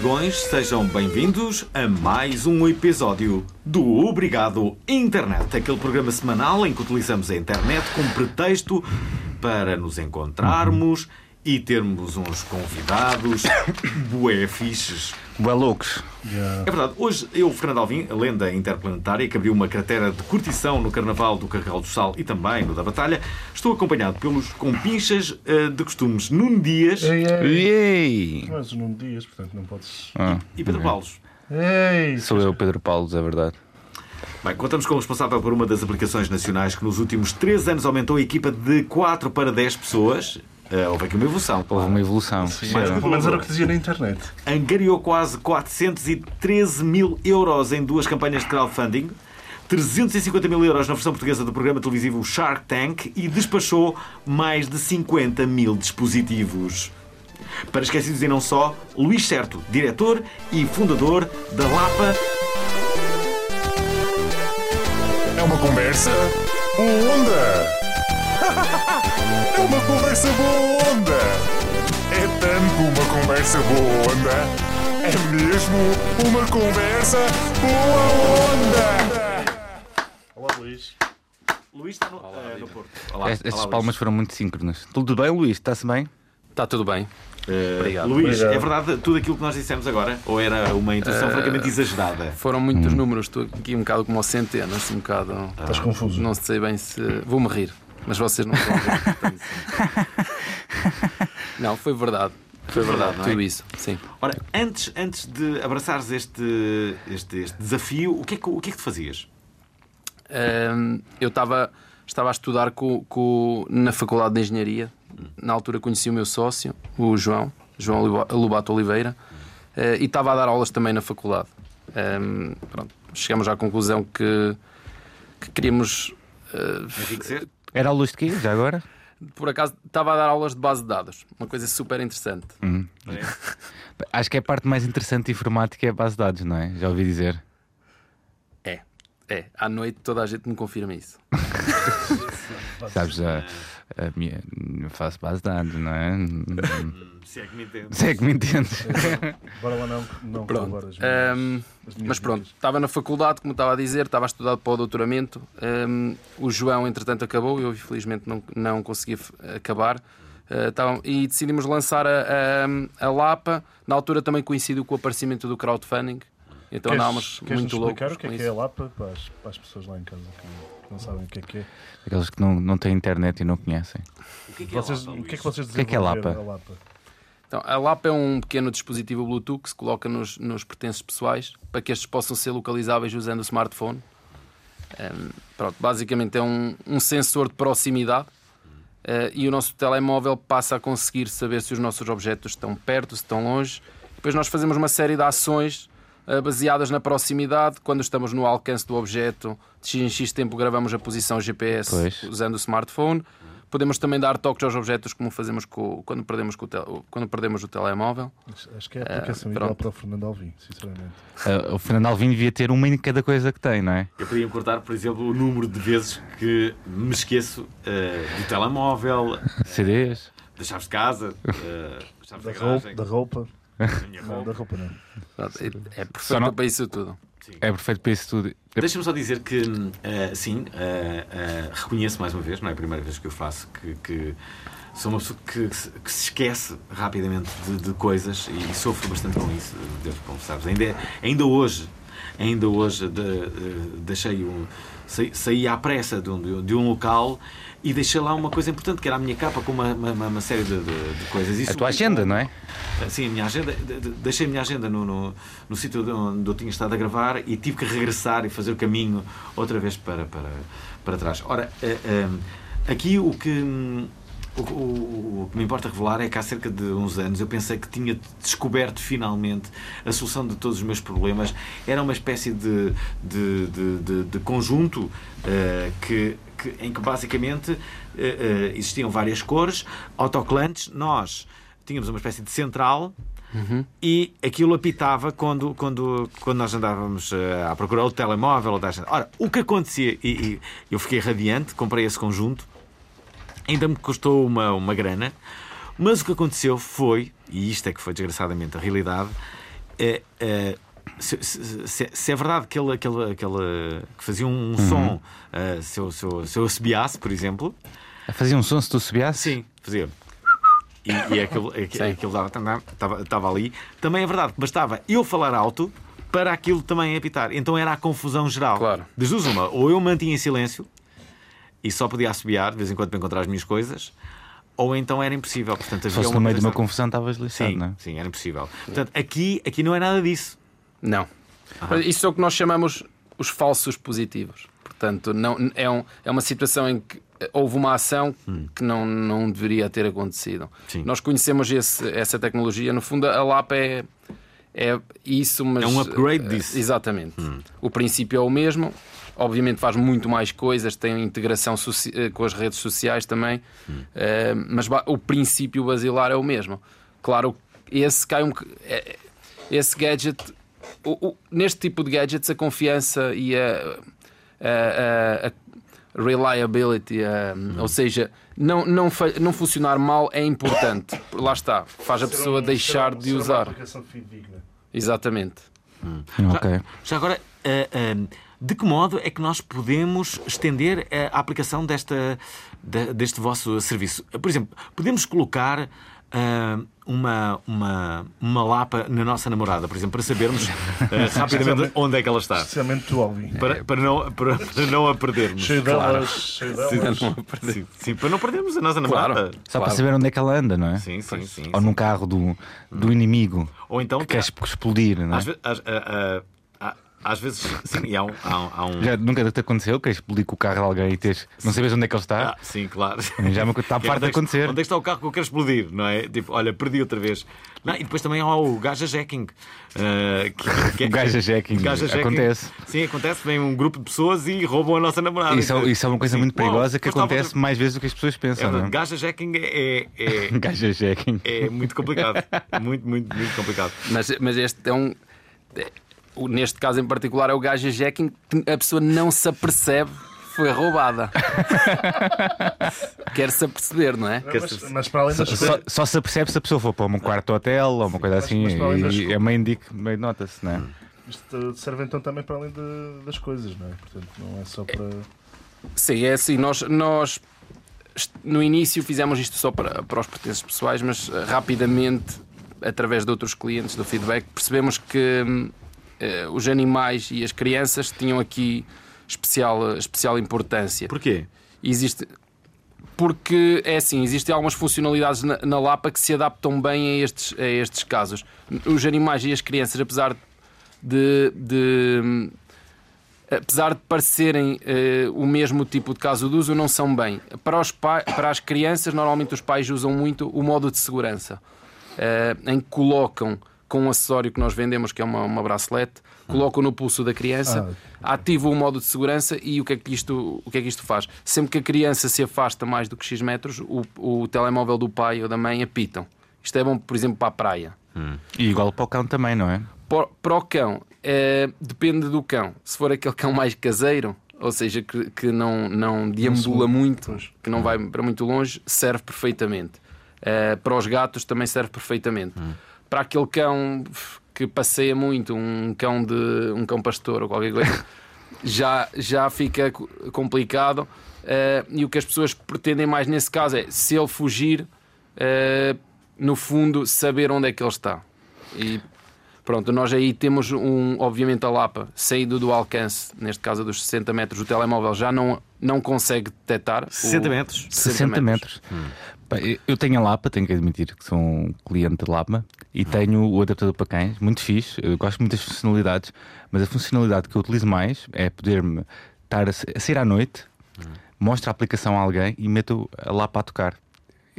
Amigões, sejam bem-vindos a mais um episódio do Obrigado Internet, aquele programa semanal em que utilizamos a internet como pretexto para nos encontrarmos e termos uns convidados bué fixes. Bué loucos. É verdade, hoje eu, Fernando Alvim, lenda interplanetária que abriu uma cratera de curtição no Carnaval do Carregal do Sal e também no da Batalha, estou acompanhado pelos compinchas eh, de costumes Nuno Dias Ei, ei. Ei! Mas Nuno Dias, portanto não podes. Ah, e Pedro Paulos. Ei! Sou eu, Pedro Paulo, é verdade. Bem, contamos com o responsável por uma das aplicações nacionais que nos últimos 3 anos aumentou a equipa de 4 para 10 pessoas. Eh, houve aqui uma evolução. Houve uma evolução. Sim, Mais pelo menos era o que dizia na internet. Angariou quase 413 mil euros em duas campanhas de crowdfunding. 350 mil euros na versão portuguesa do programa televisivo Shark Tank e despachou mais de 50 mil dispositivos. Para esquecidos e não só, Luís Certo, diretor e fundador da Lapa. É uma conversa boa onda! É uma conversa boa onda! É tanto uma conversa boa onda! É mesmo uma conversa boa onda! Olá, Luís. Luís está no, eh, no Porto. Olá, Es- Estas olá, palmas Luís. foram muito síncronas. Tudo bem, Luís? Está-se bem? Está tudo bem. Eh, Obrigado. Luís, Obrigado. é verdade tudo aquilo que nós dissemos agora? Ou era uma intuição Eh, francamente exagerada? Foram muitos números, estou aqui um bocado como ao centeno, assim um bocado. Estás confuso. Não sei bem se. Vou-me rir, mas vocês não rir. portanto, Não, foi verdade. Foi verdade, não é? tudo isso, sim. Ora, antes, antes de abraçares este, este, este desafio, o que, é que, o que é que tu fazias? Ahm, eu estava estava a estudar na Faculdade de Engenharia. Na altura conheci o meu sócio, o João, João Lobato Oliveira, eh, e estava a dar aulas também na faculdade. Ahm, pronto, chegamos à conclusão que, que queríamos. eh, Enriquecer? Era a luz de quê, já agora? por acaso estava a dar aulas de base de dados, uma coisa super interessante. Acho que é a parte mais interessante de informática é a base de dados, não é? Já ouvi dizer. É, é. À noite toda a gente me confirma isso. Sabes, a, a minha, eu faço base de dados, não é? Se é que me entendes. Se é que me entendes. Bora lá não, não Pronto. roubar as minhas, Ahm, as minhas mas pronto, dicas. estava na faculdade, como estava a dizer, estava a estudar para o doutoramento. Ahm, o João, entretanto, acabou, eu infelizmente não, não consegui acabar. Ah, estavam- e decidimos lançar a, a, a Lapa. Na altura também coincidiu com o aparecimento do crowdfunding. Então Queres- andávamos queres muito nos loucos. explicar o que é que é a Lapa para as, para as pessoas lá em casa que não sabem o que é que é? Aqueles que não, não têm internet e não conhecem. O que é que é Vocês, Lapa, o que é que vocês que é que é Lapa? a Lapa? Então, a Lapa é um pequeno dispositivo Bluetooth que se coloca nos, nos pertences pessoais para que estes possam ser localizáveis usando o smartphone. Ehm, pronto, basicamente é um, um sensor de proximidade eh, e o nosso telemóvel passa a conseguir saber se os nossos objetos estão perto, se estão longe. Depois nós fazemos uma série de ações baseadas na proximidade. Quando estamos no alcance do objeto, de x em x tempo gravamos a posição GPS Pois. usando o smartphone. Podemos também dar toques aos objetos como fazemos com- quando, perdemos com o tel- quando perdemos o telemóvel. Acho que é a aplicação ideal pronto. para o Fernando Alvim, sinceramente. Ah, o Fernando Alvim devia ter uma em cada coisa que tem, não é? Eu podia cortar, por exemplo, o número de vezes que me esqueço eh, do telemóvel, CDs. das chaves de casa, eh, das chaves Da da roupa, garagem, da roupa. da Não, da roupa não. É, é Só perfeito não- para isso tudo. É perfeito para isso tudo. Deixa-me só dizer que, eh, sim, eh, eh, reconheço mais uma vez, não é a primeira vez que eu faço, que, que sou uma pessoa que, que se- que se esquece rapidamente de, de coisas e, sofro bastante com isso, devo confessar-vos. Ainda, ainda hoje, ainda hoje de- de- deixei um, saí, saí à pressa de um, de um local e deixei lá uma coisa importante, que era a minha capa com uma, uma, uma série de, de- de coisas. Isso A tua agenda, não é? Sim, a minha agenda, de- de- deixei a minha agenda no, no, no sítio de onde eu tinha estado a gravar e tive que regressar e fazer o caminho outra vez para, para, para trás. Ora, eh, eh, aqui o que, hum, o- o que me importa revelar é que há cerca de uns anos eu pensei que tinha descoberto finalmente a solução de todos os meus problemas. Era uma espécie de, de, de, de- de conjunto eh, que, que- em que basicamente eh, existiam várias cores, autocolantes. Nós tínhamos uma espécie de central e aquilo apitava quando, quando, quando nós andávamos eh, à procura do telemóvel ou da agenda. Ora, o que acontecia, e, e eu fiquei radiante, comprei esse conjunto, ainda me custou uma, uma grana, mas o que aconteceu foi, e isto é que foi desgraçadamente a realidade, é, é, se, se- se- é verdade que ele, aquele, aquele, que fazia um, som, eh, se, eu, se, eu, se eu assobiasse, por exemplo, Fazia um som se tu subiasse? Sim, fazia. E, e aquilo, aquilo, dava- estava, estava ali. Também é verdade que bastava eu falar alto para aquilo também apitar. Então era a confusão geral. Claro. Das duas, uma. Ou eu mantinha em silêncio e só podia assobiar de vez em quando para encontrar as minhas coisas, ou então era impossível. Portanto, havia Só se no meio de uma confusão estavas lixado, Sim, não é? sim, era impossível. Portanto, aqui, aqui não é nada disso. Não. Isso é o que nós chamamos os falsos positivos. Portanto, não, é, um- é uma situação em que houve uma ação que não, não deveria ter acontecido. Sim. Nós conhecemos esse- essa tecnologia. No fundo, a LAP é, é isso, mas. É um upgrade eh, disso. Exatamente. O princípio é o mesmo. Obviamente faz muito mais coisas, tem integração eh, com as redes sociais também, Eh, mas ba- o princípio basilar é o mesmo. Claro, esse cai um. é- Esse gadget o- o- neste tipo de gadgets, a confiança e a, a- a- a reliability, a- ou seja, não, não, não funcionar mal é importante. Lá está, faz a Ser pessoa um- deixar ser- de ser uma usar. aplicação fidedigna. Exatamente. Ok. Já agora, ah, ah, de que modo é que nós podemos estender a aplicação desta, deste vosso serviço? Por exemplo, podemos colocar ah, uma, uma, uma lapa na nossa namorada, por exemplo, para sabermos ah, rapidamente onde é que ela está. Especialmente tu, Alvin. Para, para, não, para, para não a perdermos. Cheio delas, cheio delas. Sim, sim, para não perdermos a nossa Claro. namorada. Só Claro. para saber onde é que ela anda, não é? Sim, sim, sim. Ou sim. num carro do, do inimigo Ou então, que quer explodir, não é? às, ve- às- às vezes, sim, e há um. Há um, há um- Já nunca te aconteceu que explodir com o carro de alguém e teres, não sabes onde é que ele está? Ah, sim, claro. Já me- está Que é, farto de é acontecer. Onde é que está o carro que eu quero explodir? Não é? Tipo, olha, perdi outra vez. Não, e depois também há o gaja jacking. ah, que- que é- O gaja jacking, gaja acontece. Sim, acontece. Vem um grupo de pessoas e roubam a nossa namorada. Isso, é- isso é uma coisa Sim. muito perigosa que acontece de- mais vezes do que as pessoas É, pensam, não é? gaja jacking é, é, Gaja jacking. é muito complicado. Muito, muito, muito complicado. Mas, mas este é um. Neste caso em particular é o gajo jacking que a pessoa não se apercebe que foi roubada. Quer-se aperceber, não é? Mas, mas para além das Só, só se apercebe se a pessoa for para um quarto hotel ou uma coisa Mas- assim mas das- e é meio indico, meio nota-se, não é? Isto serve então também para além de- das coisas, não é? Portanto, não é só para. Sim, é assim. Nós, nós no início fizemos isto só para, para os pertences pessoais, mas eh, rapidamente, através de outros clientes do feedback, percebemos que hum, os animais e as crianças tinham aqui especial, especial importância. Porquê? Existe. Porque é assim, existem algumas funcionalidades na, na Lapa que se adaptam bem a estes, a estes casos. Os animais e as crianças, apesar de, de- apesar de parecerem eh, o mesmo tipo de caso de uso, não são bem. Para, os para as crianças, normalmente os pais usam muito o modo de segurança, eh, em que colocam com um acessório que nós vendemos, que é uma, uma bracelete, colocam no pulso da criança, ativam o modo de segurança e o que, é que isto, o que é que isto faz? Sempre que a criança se afasta mais do que X metros, o, o telemóvel do pai ou da mãe apitam. Isto é bom, por exemplo, para a praia. E igual para o cão também, não é? Para para o cão, eh, depende do cão. Se for aquele cão mais caseiro, ou seja, que, que não, não deambula muito, que não vai para muito longe, serve perfeitamente. Eh, para os gatos também serve perfeitamente. Para aquele cão que passeia muito, um cão de um cão pastor ou qualquer coisa, já, já fica co- complicado. Eh, e o que as pessoas pretendem mais nesse caso é, se ele fugir, eh, no fundo, saber onde é que ele está. E Pronto, nós aí temos um, obviamente a Lapa saído do alcance, neste caso dos 60 metros, o telemóvel já não, não consegue detectar. 60 o- metros? 60 metros. Pá, eu- Eu tenho a Lapa, tenho que admitir que sou um cliente de Lapa e tenho o adaptador para cães, muito fixe. Eu gosto muito das funcionalidades, mas a funcionalidade que eu utilizo mais é poder-me estar a, sa- a sair à noite, mostro a aplicação a alguém e meto a Lapa a tocar.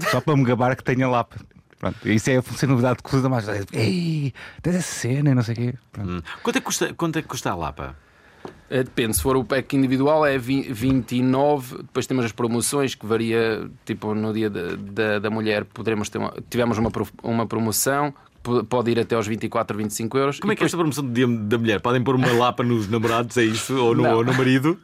Só para me gabar que tenho a Lapa. Pronto, isso é a funcionalidade que usa mais. Ei, tens essa cena não sei o quê. Hum. Quanto, é custa, quanto é que custa a Lapa? Eh, Depende, se for o pack individual é vi- 29, depois temos as promoções que varia, tipo no dia da, da, da mulher poderemos ter uma, tivemos uma, uma promoção, po- pode ir até aos 24, 25 euros. Como é que é esta promoção do dia da mulher? Podem pôr uma Lapa nos namorados, é isso? Ou no, ou no marido?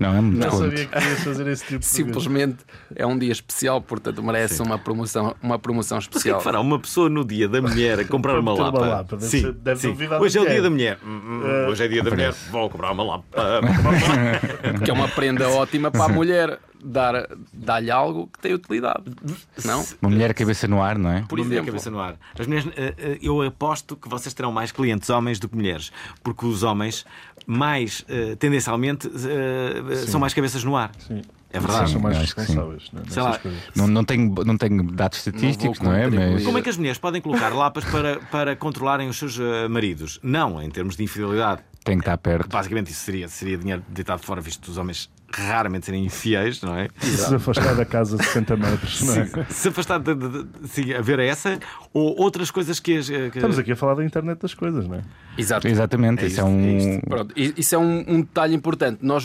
Não, é muito Não desconto. sabia que ias fazer esse tipo de Simplesmente é um dia especial, portanto merece uma promoção, uma promoção Mas o que é especial. que fará uma pessoa no dia da mulher a comprar uma Ter uma Lapa? Lapa, deve ser- deve à Hoje é o mulher. dia da mulher. Eh, Hoje é dia da mulher. Vou comprar uma Lapa. Porque é uma prenda ótima para a mulher dar- dar-lhe algo que tem utilidade. Não? Uma mulher cabeça no ar, não é? Por Uma mulher cabeça no ar. As mulheres, eh, eh, eu aposto que vocês terão mais clientes homens do que mulheres, porque os homens, mais eh, tendencialmente, eh, são mais cabeças no ar. Sim. É verdade. são mais sim. responsáveis né, Sei lá. Não, não, tenho, não tenho dados estatísticos, não, é? contribuir. Mas Como é que as mulheres podem colocar lapas para, para controlarem os seus maridos? Não, em termos de infidelidade. Tem que estar perto. Basicamente, isso seria, seria dinheiro deitado fora, visto os homens raramente serem infiéis, não é? Se afastar da casa 60 metros, não é? Sim. Se afastar de, de, de, sim, a ver essa ou outras coisas que. as, que- Estamos aqui a falar da internet das coisas, não é? Exato. Exatamente, É isso é isto, um. é. Pronto, isso é um, um detalhe importante. Nós,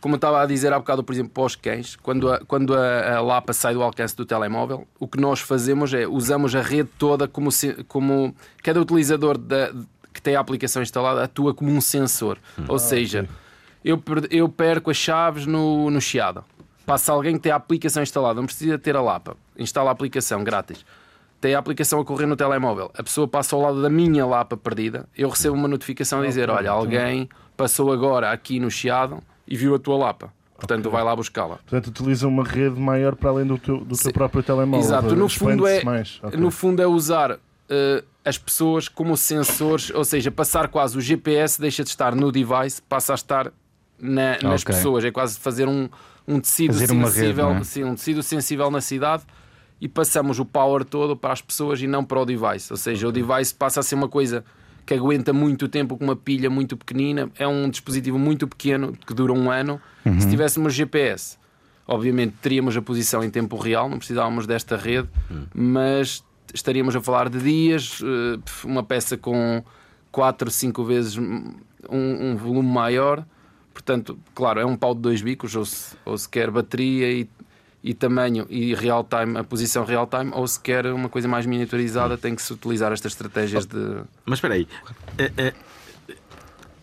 como eu estava a dizer há bocado, por exemplo, para os cães, quando a, quando a, a Lapa sai do alcance do telemóvel, o que nós fazemos é usamos a rede toda como, se- como cada utilizador da- que tem a aplicação instalada atua como um sensor. Ou seja, eu, eu perco as chaves no, no Chiado. Passa alguém que tem a aplicação instalada, não precisa ter a Lapa. Instala a aplicação grátis. Tem a aplicação a correr no telemóvel. A pessoa passa ao lado da minha Lapa perdida. Eu recebo uma notificação a dizer: Olha, alguém passou agora aqui no Chiado e viu a tua Lapa. Portanto, vai lá buscá-la. Portanto, utiliza uma rede maior para além do teu, do teu próprio telemóvel. Exato, no fundo é, mais. Ok. no fundo é usar eh, as pessoas como sensores, ou seja, passar quase o GPS deixa de estar no device, passa a estar na- nas Ok. pessoas. É quase fazer um, um tecido Fazer rede, sensível, não é? sim, um tecido sensível na cidade e passamos o power todo para as pessoas e não para o device. Ou seja, o device passa a ser uma coisa que aguenta muito tempo com uma pilha muito pequenina. É um dispositivo muito pequeno que dura um ano. Uhum. Se tivéssemos GPS, obviamente teríamos a posição em tempo real, não precisávamos desta rede, mas estaríamos a falar de dias, eh, uma peça com 4, 5 vezes um, um volume maior. Portanto, claro, é um pau de dois bicos, ou se, ou se quer bateria e, e tamanho e real time, a posição real time, ou se quer uma coisa mais miniaturizada, tem que se utilizar estas estratégias de. Mas espera aí. Eh, eh,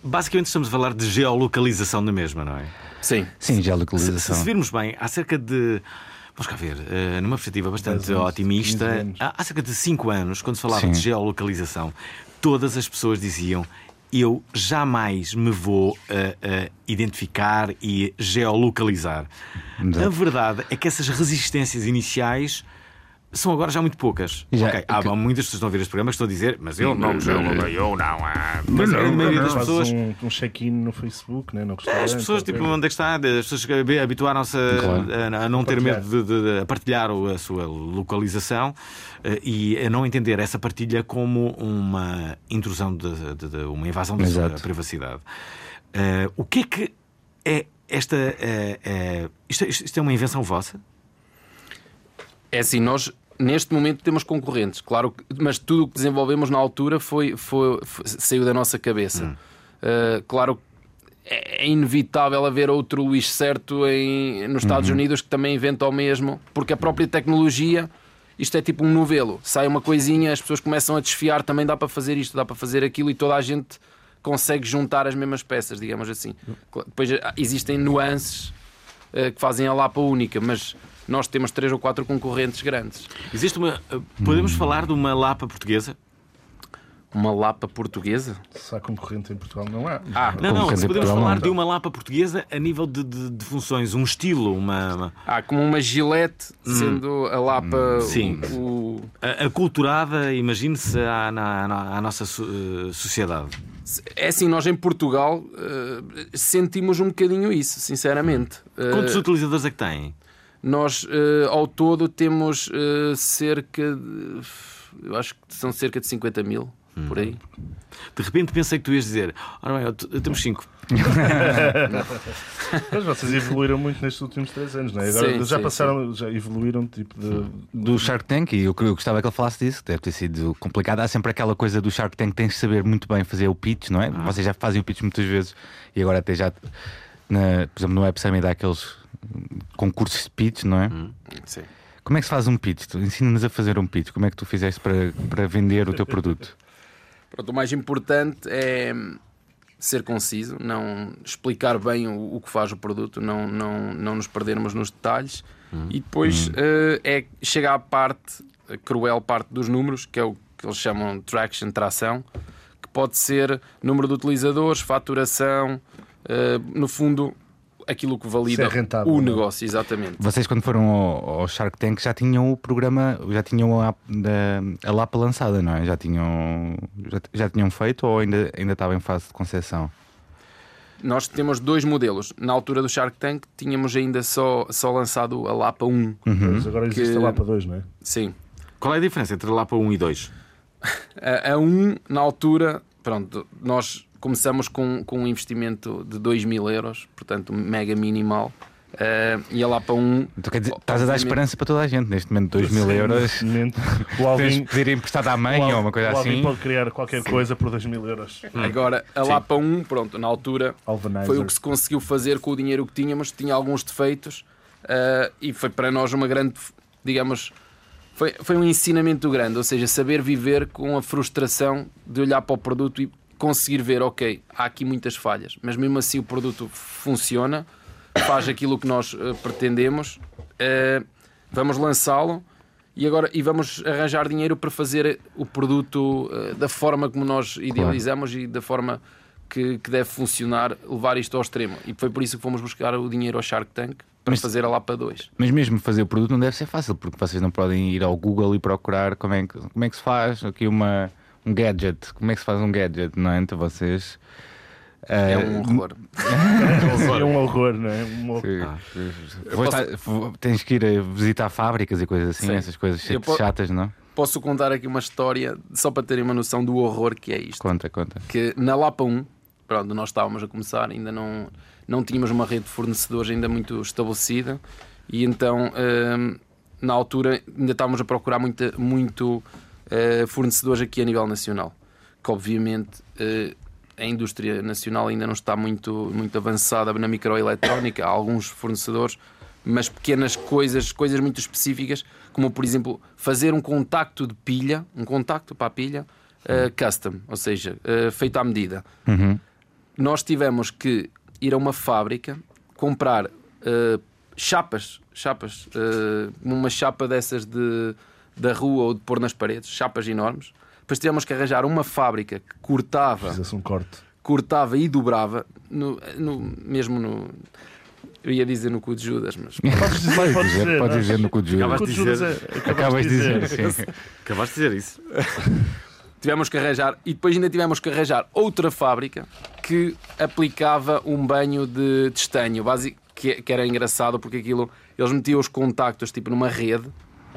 basicamente estamos a falar de geolocalização na mesma, não é? Sim, Sim, Se, geolocalização. se virmos bem, há cerca de. Vamos cá ver, eh, numa perspectiva bastante anos, otimista, 15 anos. há, há cerca de 5 anos, quando se falava Sim. de geolocalização, todas as pessoas diziam: Eu jamais me vou eh, eh, identificar e geolocalizar. A verdade é que essas resistências iniciais são agora já muito poucas. Já- Ok, há que- muitas pessoas que estão a ouvir este programa que estão a dizer, mas eu não eu não. ah." Mas a Não, maioria das pessoas. um, um check-in no Facebook, né? no. As pessoas, tipo, onde é que está? As pessoas que habituaram-se a, Claro. a- a não ter Partilhar. medo de, de- a partilhar a sua localização eh, e a não entender essa partilha como uma intrusão, de, de- de- uma invasão da sua privacidade. Eh, o que é que é esta. eh, eh, isto, isto- isto é uma invenção vossa? É assim, nós neste momento temos concorrentes, claro, mas tudo o que desenvolvemos na altura foi, foi- foi- saiu da nossa cabeça. Uh, claro, é é inevitável haver outro Luís certo em, nos Estados Unidos que também inventa o mesmo, porque a própria tecnologia. Isto é tipo um novelo, sai uma coisinha, as pessoas começam a desfiar, também dá para fazer isto, dá para fazer aquilo e toda a gente consegue juntar as mesmas peças, digamos assim. Cla- Depois ah, existem nuances eh, que fazem a Lapa única, mas nós temos três ou quatro concorrentes grandes. Existe uma. eh, Podemos falar de uma Lapa portuguesa? Uma lapa portuguesa? Se há concorrente em Portugal, não há. Ah, Não, não, se podemos Portugal, falar não. de uma lapa portuguesa a nível de, de- de funções, um estilo, uma, uma- ah como uma gilete, sendo a lapa Sim. o, a- aculturada, imagine-se, à, na- na- à nossa eh, sociedade. É assim, nós em Portugal eh, sentimos um bocadinho isso, sinceramente. Quantos utilizadores é que têm? Nós, eh, ao todo, temos eh, cerca de. Eu acho que são cerca de 50 mil, por aí. De repente pensei que tu ias dizer: Ora bem, eu temos cinco. Mas vocês evoluíram muito nestes últimos três anos, não é? Agora Sim, já sim, passaram, já evoluíram tipo de. do Shark Tank e eu, eu gostava que ele falasse disso, deve ter sido complicado. Há sempre aquela coisa do Shark Tank, tens de saber muito bem fazer o pitch, não é? Vocês já fazem o pitch muitas vezes e agora até já, na, por exemplo, no Web Summit há aqueles concursos de pitch, não é? Sim. Como é que se faz um pitch? Ensina-nos a fazer um pitch. Como é que tu fizeste para, para vender o teu produto? Pronto, o mais importante é ser conciso, não explicar bem o, o que faz o produto, não, não, não nos perdermos nos detalhes. E depois eh, é, chega à parte, a cruel parte dos números, que é o que eles chamam de traction, tração, que pode ser número de utilizadores, faturação, eh, no fundo, aquilo que valida Se é rentável, o não é? negócio, exatamente. Vocês, quando foram ao, ao Shark Tank, já tinham o programa, já tinham a, da- a Lapa lançada, não é? Já tinham, já, já tinham feito ou ainda, ainda estava em fase de concepção? Nós temos dois modelos. Na altura do Shark Tank, tínhamos ainda só, só lançado a Lapa 1. Mas agora existe Que- a Lapa 2, não é? Sim. Qual é a diferença entre Lapa 1 e 2? A, a 1, na altura, pronto, nós começamos com, com um investimento de 2 mil euros, portanto, mega minimal. eh, e a Lapa 1. Então, quer dizer, estás a dar esperança para toda a gente. Neste momento, 2 mil Sim, euros. momento, O Tens de Alvin, pedir emprestado à mãe o Al- ou uma coisa o Alvin assim. pode criar qualquer coisa por 2 mil euros. Agora, a Lapa 1, pronto, na altura Alvanizer. foi o que se conseguiu fazer com o dinheiro que tínhamos, tinha alguns defeitos eh, e foi para nós uma grande, digamos, foi, foi um ensinamento grande, ou seja, saber viver com a frustração de olhar para o produto e conseguir ver, ok, há aqui muitas falhas, mas mesmo assim o produto funciona, faz aquilo que nós eh, pretendemos, eh, vamos lançá-lo e agora e vamos arranjar dinheiro para fazer o produto eh, da forma como nós idealizamos e da forma que, que deve funcionar, levar isto ao extremo. E foi por isso que fomos buscar o dinheiro ao Shark Tank para Mas- fazer a Lapa 2. Mas mesmo fazer o produto não deve ser fácil, porque vocês não podem ir ao Google e procurar como é que, como é que se faz aqui uma, um gadget. Como é que se faz um gadget, não é? Então vocês. É um horror. É um horror, não é? Um horror. Ah. Tens que ir a visitar fábricas e coisas assim, Sim. essas coisas Eu po- chatas, não? Posso contar aqui uma história só para terem uma noção do horror que é isto. Conta, conta. que na Lapa 1, pronto, nós estávamos a começar, ainda não, não tínhamos uma rede de fornecedores ainda muito estabelecida e então hum, na altura ainda estávamos a procurar muita, muito eh, fornecedores aqui a nível nacional, que obviamente eh, a indústria nacional ainda não está muito, muito avançada na microeletrónica, há alguns fornecedores, mas pequenas coisas, coisas muito específicas, como por exemplo fazer um contacto de pilha, um contacto para a pilha eh, custom, ou seja, eh, feito à medida. Uhum. Nós tivemos que ir a uma fábrica comprar eh, chapas, chapas, uma chapa dessas de, da rua ou de pôr nas paredes, chapas enormes. Depois tivemos que arranjar uma fábrica que cortava Fizesse um corte. cortava e dobrava, no, no- mesmo no. Eu ia dizer no cu de Judas, mas. Podes dizer, Pode podes dizer, dizer. pode não é? dizer no cu de Acabaste Judas. de Judas dizer. é- Acabas de dizer, sim. Acabaste de dizer isso. Tivemos que arranjar, e depois ainda tivemos que arranjar outra fábrica que aplicava um banho de, de estanho, basic, que, que era engraçado porque aquilo, eles metiam os contactos tipo numa rede,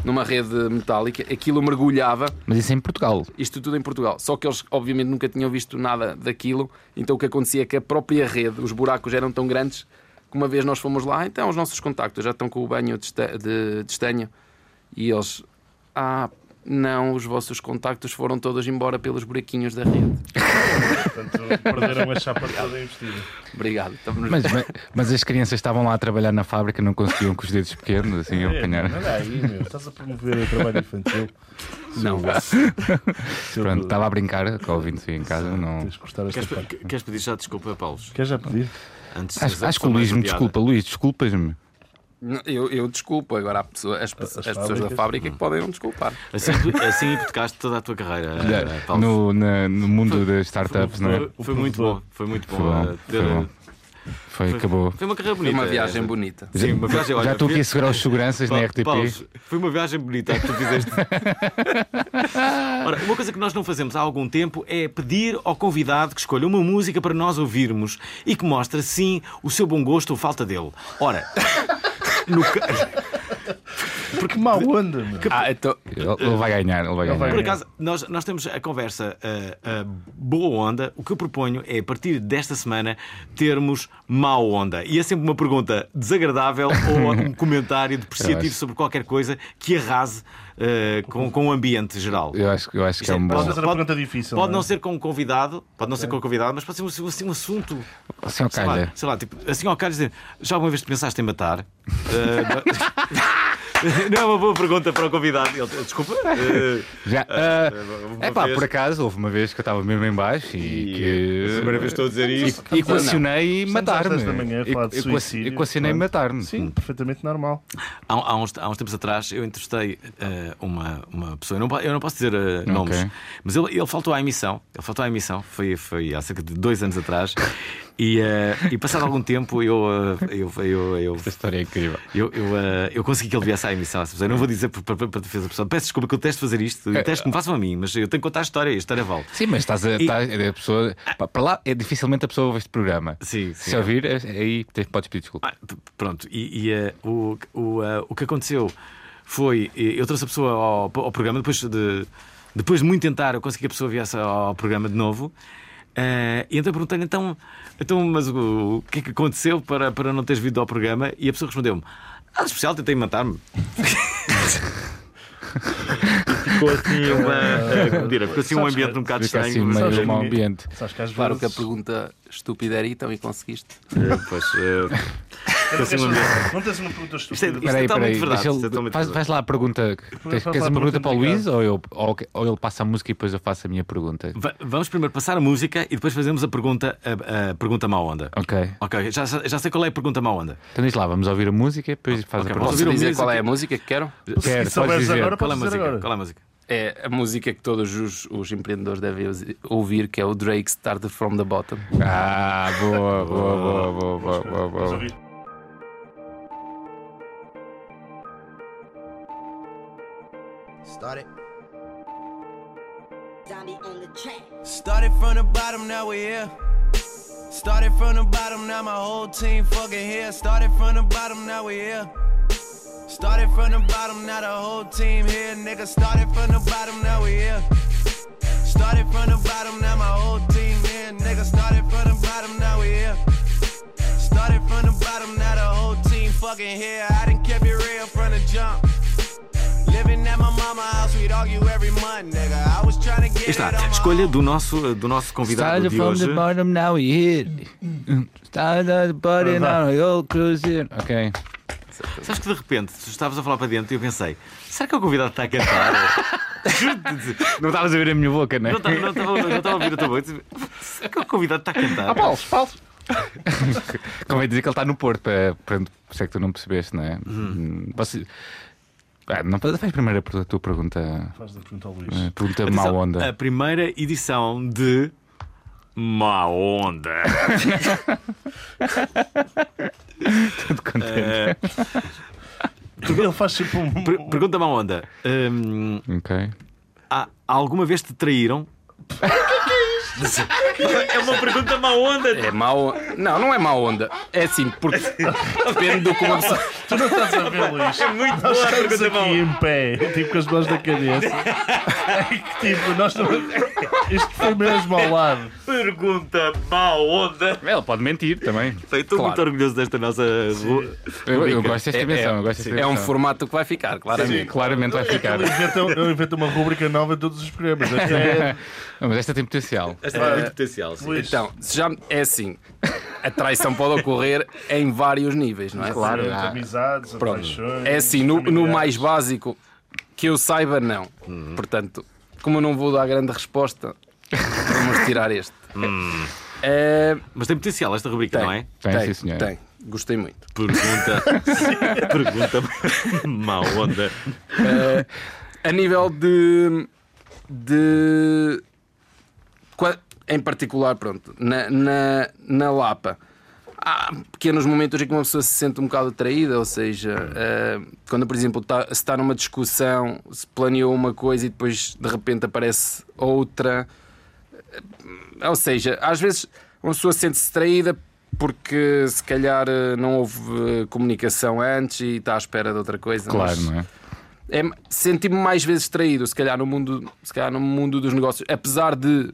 numa rede metálica, aquilo mergulhava, Mas isso é em Portugal. isto tudo em Portugal. Só que eles, obviamente, nunca tinham visto nada daquilo. Então, o que acontecia é que a própria rede, os buracos eram tão grandes que uma vez nós fomos lá, então os nossos contactos já estão com o banho de, esta- de, de estanho. E eles, ah, não, os vossos contactos foram todos embora pelos buraquinhos da rede. Portanto, perderam a chapa toda investida. Obrigado. Estamos... Mas, mas, as crianças estavam lá a trabalhar na fábrica, não conseguiam com os dedos pequenos, assim, a É, apanhar. Olha aí, meu. Estás a promover o trabalho infantil. Não. Seu- Pronto, estava a brincar com o ouvinte em casa. Não... Queres, parte. queres pedir já desculpa, Paulo? Queres já pedir? Antes de Acho, acho que o Luís me desculpa. Luís, desculpas-me. Eu, eu desculpo, agora pessoa- as, as pessoas da fábrica que podem não desculpar. Assim, assim hipotecaste toda a tua carreira, eh, Paulo. no, na- no mundo das startups, não é? Foi, foi muito bom, foi muito bom. Foi bom, eh, ter- foi bom. Foi, acabou. Foi uma carreira Foi bonita. uma viagem eh, bonita. Sim, uma viagem. olha, Já estou aqui a segurar os seguranças na RTP. Paulo, foi uma viagem bonita que tu fizeste. Ora, uma coisa que nós não fazemos há algum tempo é pedir ao convidado que escolha uma música para nós ouvirmos e que mostre, sim, o seu bom gosto ou falta dele. Ora, no Porque má onda, meu. Ah, então, Ele, ele vai ganhar, ele vai ganhar. por acaso, nós, nós temos a conversa ah, ah, boa onda. O que eu proponho é, a partir desta semana, termos mau onda. E é sempre uma pergunta desagradável ou um comentário depreciativo sobre qualquer coisa que arrase ah, com, com o ambiente geral. Eu acho, eu acho que é é- um bom. Pode a pergunta difícil. Pode não não é? ser com um convidado, pode não ser com um convidado, mas pode ser um, assim, um assunto. Assim ao Sei lá, calha. sei lá, tipo, assim ao calho dizer, já alguma vez te pensaste em matar? Eh, não é uma boa pergunta para o convidado. Ele, desculpa. eh, Já, uma é pá, vez- por acaso, houve uma vez que eu estava mesmo em baixo e, E, que. a primeira vez que estou a dizer isto. E equacionei matar-me. às 10 da manhã a falar de Equa- suicídio, Equacionei matar-me. Sim, perfeitamente normal. Há, há uns, há uns tempos atrás eu entrevistei eh, uma, uma pessoa, eu não, eu não posso dizer eh, nomes, Ok. mas ele, ele faltou à emissão. Ele faltou à emissão, foi, foi há cerca de dois anos atrás. E, eh, e passado algum tempo eu, eh, eu, eu, eu, Esta história é incrível. eu, eu, eh, eu consegui que ele viesse à emissão. Eu não vou dizer para, para, para defesa da pessoa. Peço desculpa que eu testo fazer isto. Eu testo que me façam a mim, mas eu tenho que contar a história. A história vale. Sim, mas estás a, estás- a pessoa. Para lá, é dificilmente a pessoa ouve este programa. Sim, sim. Se ouvir, é- aí te- podes pedir desculpa. Ah, pronto, e, e, o, o, o que aconteceu foi. Eu trouxe a pessoa ao, ao programa, depois de, depois de muito tentar, eu consegui que a pessoa viesse ao programa de novo. Eh, e então perguntei-lhe, então, então mas o, o que é que aconteceu para, para não teres vindo ao programa? E a pessoa respondeu-me: Nada especial, tentei matar-me. ficou assim uma. como dizer, ficou assim um Sabes que- ambiente um bocado estranho. assim meio sabes mau ambiente. Sabes que às claro que a vezes. pergunta estúpida era então e conseguiste. Eh, pois, eh, Não tens uma pergunta Isto é- estúpida. isto Espera aí, espera aí. totalmente verdade, ele- isto é faz, faz lá a pergunta. Tens, queres uma pergunta pergunta para o Luís ou, eu, ou, ou ele passa a música e depois eu faço a minha pergunta? Va- Vamos primeiro passar a música e depois fazemos a pergunta, a, a pergunta má onda. Ok. Ok, já, já sei qual é a pergunta má onda. Então diz lá, vamos ouvir a música e depois faz ok, a pergunta. Posso dizer música. qual é a música que quero? Quero, Se podes dizer. agora, Qual é a música? agora. Qual é a música? É a música que todos os, os empreendedores devem ouvir, que é o Drake Started From The Bottom. Ah, boa, boa, boa, boa, boa, boa, Vamos boa. Ouvir. Started. Zombie on the track. Started from the bottom, now we're here. Started from the bottom, now my whole team fucking here. Started from the bottom, now we're here. Started from the bottom, now the whole team here. Nigga, started from the bottom, now we here. Started from the bottom, now my whole team here. Nigga, started from the bottom, now we here. Started from the bottom, now the whole team fucking here. I done kept it real from the jump. Está, escolha do nosso, do nosso convidado Started de from hoje. the bottom, now we hit. Started at the bottom, now we all cruising. Ok. Sabes que de repente tu estavas a falar para dentro e eu pensei: será que o convidado está a cantar? Não estavas a ver a minha boca, né? não estava não estava- a ouvir a tua voz. Será que o convidado está a cantar? Paulo, Paulo. Convém dizer que ele está no Porto, para, para, é que tu não percebeste, não é? Uhum. Hum, Você, ah, não faz primeiro a tua pergunta. Faz a pergunta ao eh, Luís. Pergunta Atenção, má onda. A primeira edição de Má Onda. Tudo contente. Eh, Ele faz sempre um. per- pergunta Má Onda. Hum, Ok. há- alguma vez te traíram? é uma pergunta má onda. É mau. Não, não é má onda. É assim, porque depende do uma pessoa. Tu não estás a ver, Luís? É muito Nós boa a estamos pergunta má aqui onda. em pé, tipo com as mãos na cabeça. É que tipo, nós não... Isto foi mesmo ao lado. Pergunta má onda. Ele pode mentir também. Estou Claro. muito orgulhoso desta nossa. Eu, eu gosto desta É, dimensão. eu é, gosto desta é um dimensão. formato que vai ficar, claramente. Claramente vai ficar. Ele inventa, ele inventa uma rubrica nova em todos os programas. Esta é. Não, mas esta tem potencial. Esta tem muito potencial. sim. Luís, Então, se já é assim, a traição pode ocorrer em vários níveis, não é? Claro. Ah. amizades, Pronto. paixões. É assim, no, no mais básico que eu saiba, não. Portanto, como eu não vou dar grande resposta, vamos tirar este. É, Mas tem potencial esta rubrica, tem, não é? Tem, sim, senhor. tem. Gostei muito. Pergunta. pergunta. Má onda. A nível de. de em particular, pronto, na, na, na Lapa. Há pequenos momentos em que uma pessoa se sente um bocado atraída, ou seja, eh, quando, por exemplo, tá- se está numa discussão, se planeou uma coisa e depois de repente aparece outra. Eh, Ou seja, às vezes uma pessoa sente-se traída porque se calhar eh, não houve comunicação antes e está à espera de outra coisa. Claro, não é? é, senti-me mais vezes traído, se calhar no mundo, se calhar no mundo dos negócios, apesar de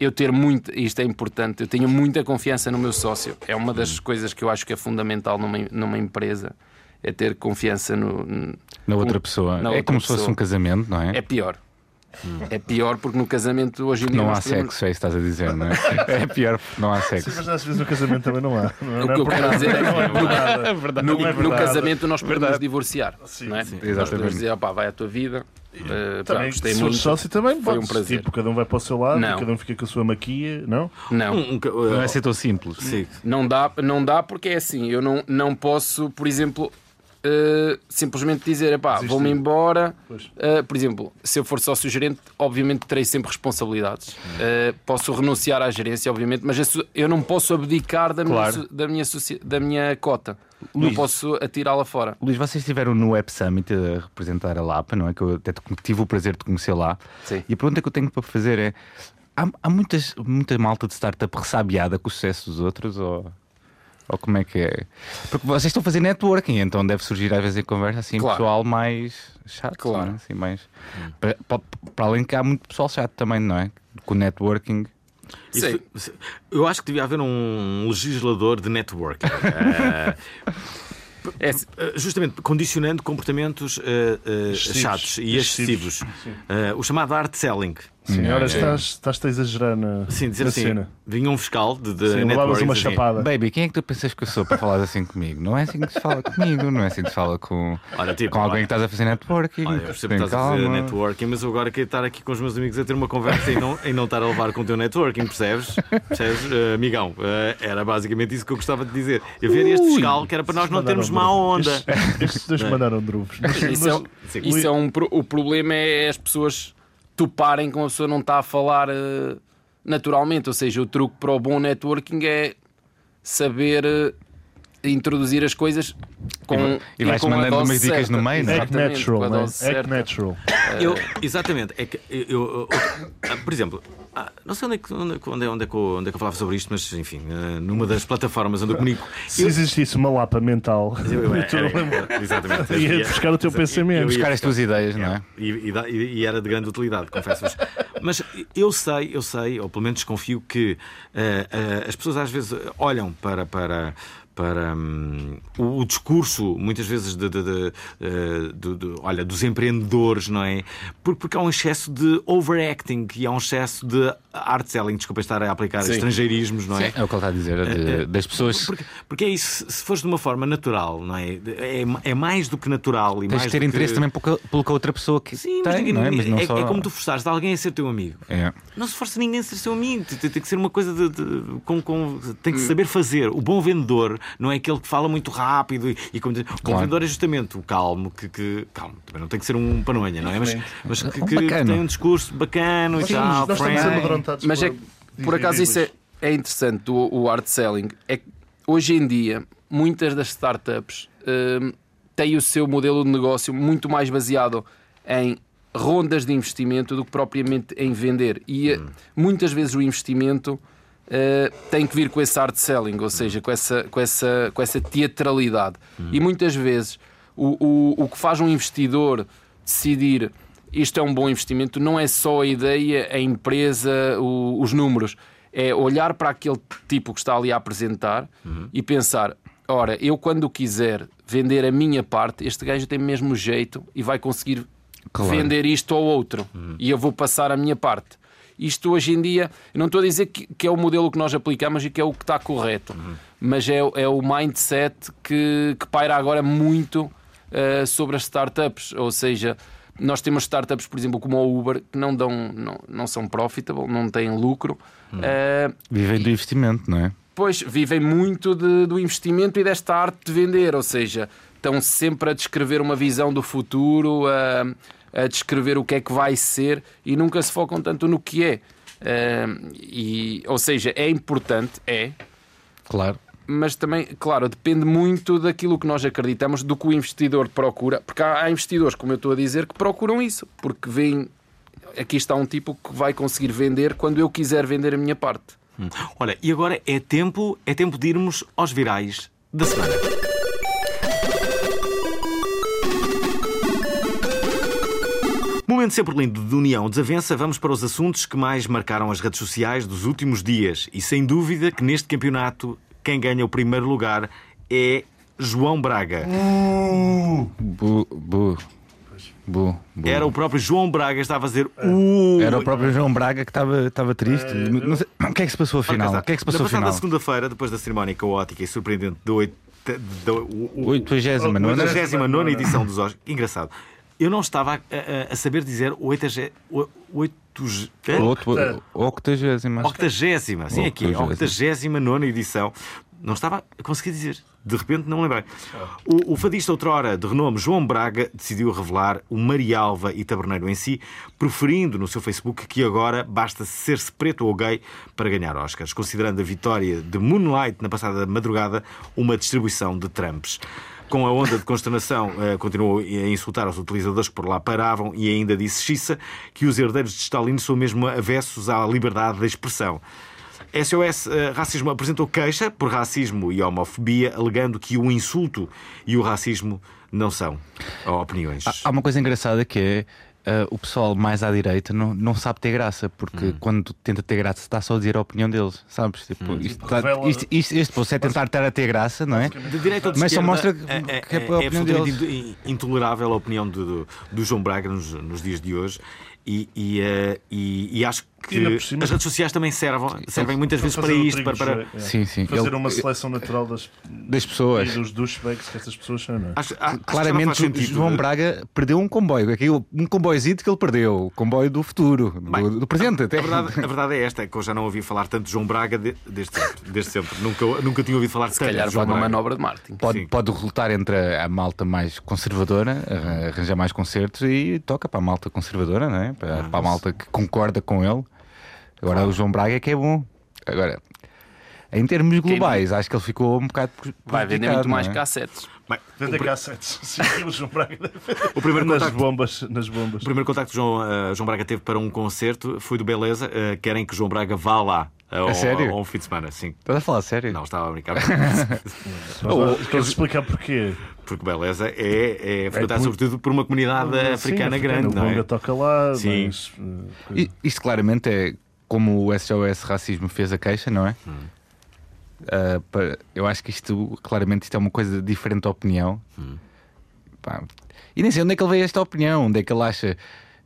eu ter muito, e isto é importante, eu tenho muita confiança no meu sócio. É uma das coisas que eu acho que é fundamental numa, numa empresa, é ter confiança no. Na outra com- pessoa. na é outra como se fosse pessoa. um casamento, não é? É pior. É pior porque no casamento hoje em dia. Não há sexo, é isso que estás a dizer, não é? É pior porque não há Sim, sexo. mas às vezes no casamento também não há. Não, O não é que eu quero dizer é que é no-. No, é verdade. casamento nós podemos nos divorciar. Sim, não é? sim. Nós podemos dizer, opá, vai à tua vida. Eh, pá, Também, gostei se muito. sócio também Foi um prazer. Tipo, cada um vai para o seu lado, cada um fica com a sua maquia, não? Não. Um, um, Não é ser tão simples. Sim. Não dá, não dá porque é assim, eu não, não posso, por exemplo, eh, simplesmente dizer, vou-me embora. Eh, por exemplo, se eu for sócio gerente, obviamente terei sempre responsabilidades. Eh, posso renunciar à gerência, obviamente, mas eu não posso abdicar da, Claro. minha, da, minha, da minha cota. Não Luís. posso atirá-la fora. Luís, vocês estiveram no Web Summit a representar a Lapa, não é? Que eu até tive o prazer de conhecer lá. Sim. E a pergunta que eu tenho para fazer é: há, há muitas, muita malta de startup ressabiada com o sucesso dos outros? Ou, ou como é que é? Porque vocês estão a fazer networking, então deve surgir às vezes em conversa assim Claro. pessoal mais chato. Claro. não é? Assim, mais... para, para- para além que há muito pessoal chato também, não é? Com o networking. Isso- Sim. eu acho que devia haver um legislador de networking. É, justamente condicionando comportamentos eh, Excessivos. chatos e Excessivos. Eh, o chamado art selling. Senhora, é. estás, estás a exagerar na, Sim, dizer na assim, cena. vinha um fiscal de, de Sim, levavas uma assim, chapada. Baby, quem é que tu pensas que eu sou para falar assim comigo? Não é assim que se fala comigo, não é assim que se fala com, Olha, tipo, com alguém olha, que estás a fazer networking. Olha, eu percebo que estás a fazer calma. networking, mas eu agora quero estar aqui com os meus amigos a ter uma conversa e não, e não estar a levar com o teu networking, percebes? Percebes, Eh, amigão? Eh, era basicamente isso que eu gostava de dizer. Eu ver este fiscal que era para nós não termos má onda. Estes, dois mandaram druvos. Isso, é, um- Sim. isso é um o problema é as pessoas toparem com a pessoa não está a falar eh, naturalmente. Ou seja, o truque para o bom networking é saber eh, introduzir as coisas com E vais com mandando umas dicas certa. no meio, não é? Act natural, né? Act natural. Eu, exatamente. É que eu, eu- ah, por exemplo, ah, não sei onde é, que, onde, é, que- onde, é, onde, é que eu, onde é que eu falava sobre isto, mas enfim, ah, numa das plataformas onde eu comunico. Se eu- existisse uma lapa mental, eu- eu- tu era- lembra- exatamente. ia buscar o teu pensamento. eu ia Buscar as tuas ideias, não é? E, e e- e era de grande utilidade, confesso-vos. Mas eu sei, eu sei, ou pelo menos desconfio que eh, eh, as pessoas às vezes olham para. para para hum, o, o discurso, muitas vezes, de, de- de, eh, do- olha, dos empreendedores, não é? Porque, porque há um excesso de overacting e há um excesso de art selling, desculpa estar a aplicar Sim. estrangeirismos, não é? É o que ele está a dizer, de- das pessoas. Porque, porque é isso, se fores de uma forma natural, não é? É, é mais do que natural. E Tens mais de ter interesse que... também pelo que, pelo que a outra pessoa que Sim, mas, tem, ninguém- não é? Mas não é, só... é como tu forçares alguém a ser teu amigo. É. Não se força ninguém a ser seu amigo. Tem, tem que ser uma coisa de. de- com, com- tem Hum. que saber fazer. O bom vendedor não é aquele que fala muito rápido. E, e como diz- o bom Claro. vendedor é justamente o calmo, que. que- calmo, também não tem que ser um panonha, não é? Mas, mas que, Um que bacano. tem um discurso bacano e Nós tal. Mas é que, por acaso, isso é, é interessante, o, o art selling. É que hoje em dia, muitas das startups hum, têm o seu modelo de negócio muito mais baseado em rondas de investimento do que propriamente em vender. E eh, muitas vezes o investimento eh, tem que vir com esse art selling, ou seja, com essa, com essa, com essa teatralidade. E muitas vezes o, o, o que faz um investidor decidir isto é um bom investimento, não é só a ideia, a empresa, o- os números. É olhar para aquele tipo que está ali a apresentar e pensar: ora, eu quando quiser vender a minha parte, este gajo tem mesmo jeito e vai conseguir Claro. vender isto ou outro. E eu vou passar a minha parte. Isto hoje em dia, não estou a dizer que, que é o modelo que nós aplicamos e que é o que está correto, mas é, o- é o mindset que, que paira agora muito eh, sobre as startups. Ou seja, nós temos startups, por exemplo, como o Uber, que não, dão, não, não são profitable, não têm lucro. Eh, Vivem do investimento, não é? Pois, vivem muito de- do investimento e desta arte de vender, ou seja, estão sempre a descrever uma visão do futuro, a, a descrever o que é que vai ser e nunca se focam tanto no que é. Eh, e, ou seja, é importante, é, Claro. Mas também, claro, depende muito daquilo que nós acreditamos, do que o investidor procura, porque há, investidores, como eu estou a dizer, que procuram isso, porque veem aqui está um tipo que vai conseguir vender quando eu quiser vender a minha parte. Hum. Olha, e agora é tempo, é tempo de irmos aos virais da semana. Momento sempre lindo de união, desavença, vamos para os assuntos que mais marcaram as redes sociais dos últimos dias. E sem dúvida que neste campeonato quem ganha o primeiro lugar é João Braga. Bu, bu, bu, bu. Era o próprio João Braga que estava a dizer uh, Era o próprio João Braga que estava estava triste. Não sei- O que é que se passou afinal? O que é que se passou Na passada segunda-feira, depois da cerimónia caótica e surpreendente do oit- da- o- o- 89 não é? 89 edição dos Oscars. Engraçado. Eu não estava a, a- a saber dizer 80. 8. Outro- Octagésima. acho. Octagésima, sim, aqui, Octagésima. nona edição. Não estava a conseguir dizer. De repente não lembrei. O, o fadista outrora de renome João Braga decidiu revelar o Marialva e Taberneiro em si, preferindo no seu Facebook que agora basta ser-se preto ou gay para ganhar Oscars, considerando a vitória de Moonlight na passada madrugada uma distribuição de Trumps. Com a onda de consternação, eh, continuou a insultar os utilizadores que por lá paravam e ainda disse Xissa que os herdeiros de Stalin são mesmo avessos à liberdade de expressão. SOS eh, Racismo apresentou queixa por racismo e homofobia, alegando que o insulto e o racismo não são opiniões. Há- Há uma coisa engraçada que é ah, o pessoal mais à direita não, não sabe ter graça, porque Hum. quando tenta ter graça está só a dizer a opinião deles, sabes? Tipo, Hum. isto, tá- Revela- isto, isto, povo é tentar estar a ter graça, não é? De direita ou de Mas só mostra que- é, que é é, é opinião absolutamente in- intolerável a opinião do, do, do João Braga nos, nos dias de hoje. E, e, eh, e- e acho que cima- as redes sociais também servem, servem muitas vezes para isto. Para, para- é. Sim, sim. Fazer Ele- uma seleção natural das, das pessoas. e dos douchebags que essas pessoas são, não é? Acho, acho não Claramente, sentido. João Braga perdeu um comboio, aquilo, um comboizito que ele perdeu, o comboio do futuro, do, Bem, do presente até. A verdade, a verdade é esta, é que eu já não ouvi falar tanto de João Braga de- desde sempre. Desde sempre. Nunca, nunca tinha ouvido falar Se tanto calhar de vai uma manobra de marketing. Pode, Sim. pode resultar entre a malta mais conservadora, arran- arranjar mais concertos e toca para a malta conservadora, não é? Para, para a malta que concorda com ele. Agora o João Braga é que é bom. Agora, em termos globais, acho que ele ficou um bocado Vai vender muito mais é? cassetes. Vender cassetes. Sim, o João Braga. o primeiro nas contacto bombas. Nas bombas. O primeiro contacto que João, eh, João Braga teve para um concerto foi do Beleza. eh, querem que João Braga vá lá. eh, Ao, sério? ao fim de semana, sim. Estás a falar sério? Não, estava a brincar. Queres explicar porquê? Porque Beleza é, é frequentada muito- sobretudo por uma comunidade Sim, africana grande, O não é? Toca lá. Sim. mas, uh, I- Isto claramente é como o SOS Racismo fez a queixa, não é? Hum. Ah, para- eu acho que isto, claramente, isto é uma coisa diferente da opinião. Hum. Pá, e nem sei onde é que ele veio esta opinião, onde é que ele acha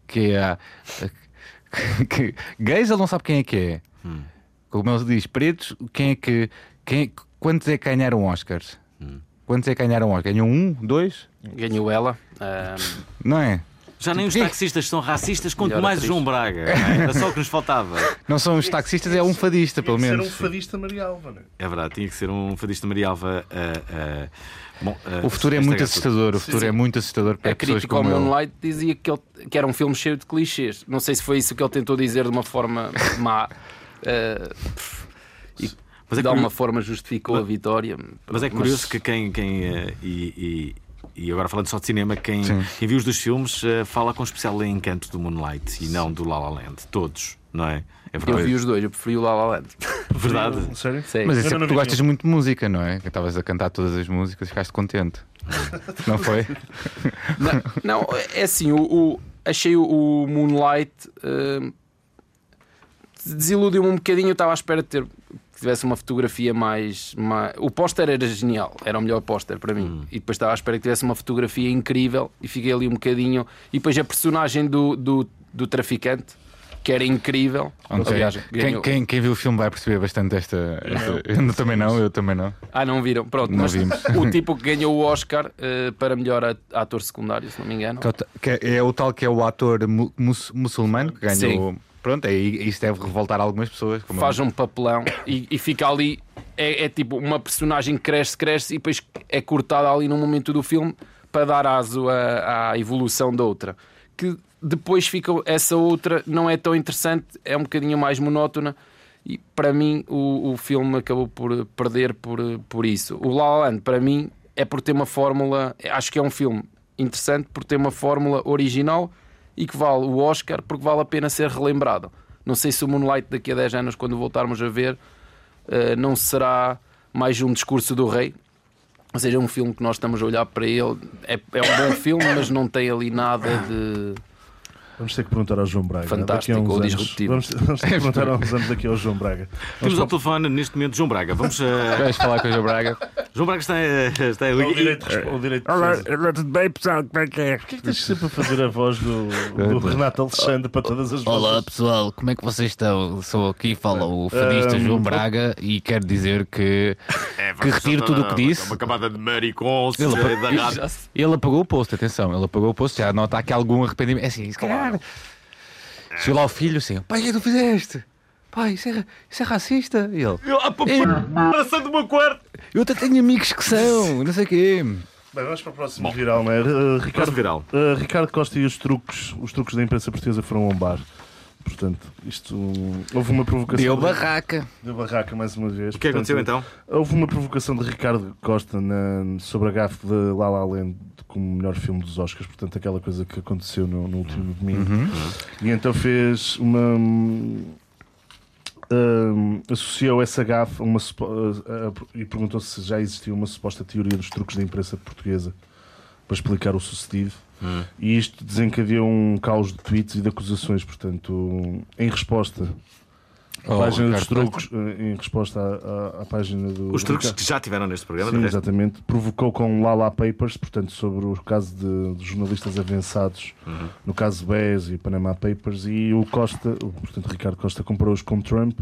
que é. que gays ele não sabe quem é que é. Hum. Como ele diz, pretos, quem é que. Quem, é- quantos é que ganharam Oscars? Hum. Quantos é que ganharam Oscars? Ganhou um? Dois? Ganhou ela. ah, Não é? Já nem os Tipo, taxistas são racistas, quanto Melhor mais o atriz. João Braga. não é? Era só o que nos faltava. Não são os taxistas, é um fadista, pelo Ser menos. um fadista Maria Alva, não é? É verdade, tinha que ser um fadista Marialva. ah, ah, bom, ah, O futuro é muito assustador. O futuro é muito assustador para a pessoas crítica ao como ele. Moonlight dizia que, ele- que era um filme cheio de clichês. Não sei se foi isso que ele tentou dizer de uma forma má. ah, e Mas é de alguma forma justificou a vitória. Mas é curioso que quem. quem eh, e, e- e agora falando só de cinema, quem, Sim. quem viu os dois filmes eh, fala com especial encanto do Moonlight e não do La La Land. Todos, não é? É Eu vi os dois, eu preferi o La La Land. verdade. Sério? Sei. Mas é porque tu gostas muito de música, não é? Que estavas a cantar todas as músicas e ficaste contente. não foi? Não, não, é assim, o, o- achei o, o Moonlight eh, desiludiu-me um bocadinho. Eu estava à espera de ter tivesse uma fotografia mais. mais- O póster era genial, era o melhor póster para mim. E depois estava à espera que tivesse uma fotografia incrível e fiquei ali um bocadinho. E depois a personagem do, do, do traficante, que era incrível. Ok. Aliás, Quem, quem, quem viu o filme vai perceber bastante esta. esta- Eu também não, eu também não. Ah, não viram? Pronto, Não mas vimos. o tipo que ganhou o Oscar eh, para melhor ator secundário, se não me engano. Que é o é- é tal que é o ator mu- muçulmano que ganhou. Pronto, é, isso deve revoltar algumas pessoas. como- faz um papelão e, e fica ali. É, é tipo uma personagem que cresce, cresce e depois é cortada ali num momento do filme para dar aso à, à evolução da outra. Que depois fica essa outra, não é tão interessante, é um bocadinho mais monótona. E para mim, o, o filme acabou por perder por, por isso. O La La Land, para mim, é por ter uma fórmula. Acho que é um filme interessante por ter uma fórmula original e que vale o Oscar porque vale a pena ser relembrado. Não sei se o Moonlight daqui a 10 anos, quando voltarmos a ver, eh, não será mais um discurso do rei. Ou seja, é um filme que nós estamos a olhar para ele. É, é um bom filme, mas não tem ali nada de. Vamos ter que perguntar ao João Braga. Fantástico ou anos. disruptivo. Vamos, vamos ter que perguntar há uns anos aqui ao João Braga. Temos ao telefone neste momento João Braga. Vamos. eh, Vais falar com o João Braga. João Braga está, eh, está O ali. direito, de respo- o direito de defesa. tudo bem, pessoal? Como é que é? Porquê que tens sempre a fazer a voz do, do Renato Alexandre para todas as Olá vozes? pessoal, como é que vocês estão? Sou aqui, fala o fadista Um, João Braga e quero dizer que, É, que retiro tudo o que disse. Uma camada de maricons Ele, eh, ele apagou o post, atenção, ele apagou o post, já nota aqui algum arrependimento. É assim, se calhar. Chegou lá o filho assim, pai, o que é que tu fizeste? Pai, isso é, isso é racista. E ele, Eu, ah, pá, Passando do meu quarto. eu até tenho amigos que são, não sei o quê. Bem, vamos para o próximo viral, não é? Uh, Ricardo, Próximo viral. uh, Ricardo Costa e os truques, os truques da imprensa portuguesa foram bombar. Portanto, isto houve uma provocação. Deu de- barraca. Deu barraca mais uma vez. O que aconteceu então? Houve uma provocação de Ricardo Costa na- sobre a gafe de La La Land como melhor filme dos Oscars, portanto, aquela coisa que aconteceu no, no último domingo. E então fez uma. hum, hum, associou essa gafe a uma, supo- a- a- e perguntou se já existia uma suposta teoria dos truques da imprensa portuguesa para explicar o sucedido. E isto desencadeou um caos de tweets e de acusações. Portanto, em resposta a Oh, página dos truques, eh, em resposta à, à- à página do. Os truques Ricardo- que já tiveram neste programa, Sim, exatamente. Provocou com Lala Papers, portanto, sobre o caso de, de jornalistas avançados, no caso BES e Panama Papers, e o Costa, portanto, Ricardo Costa comparou-os com Trump,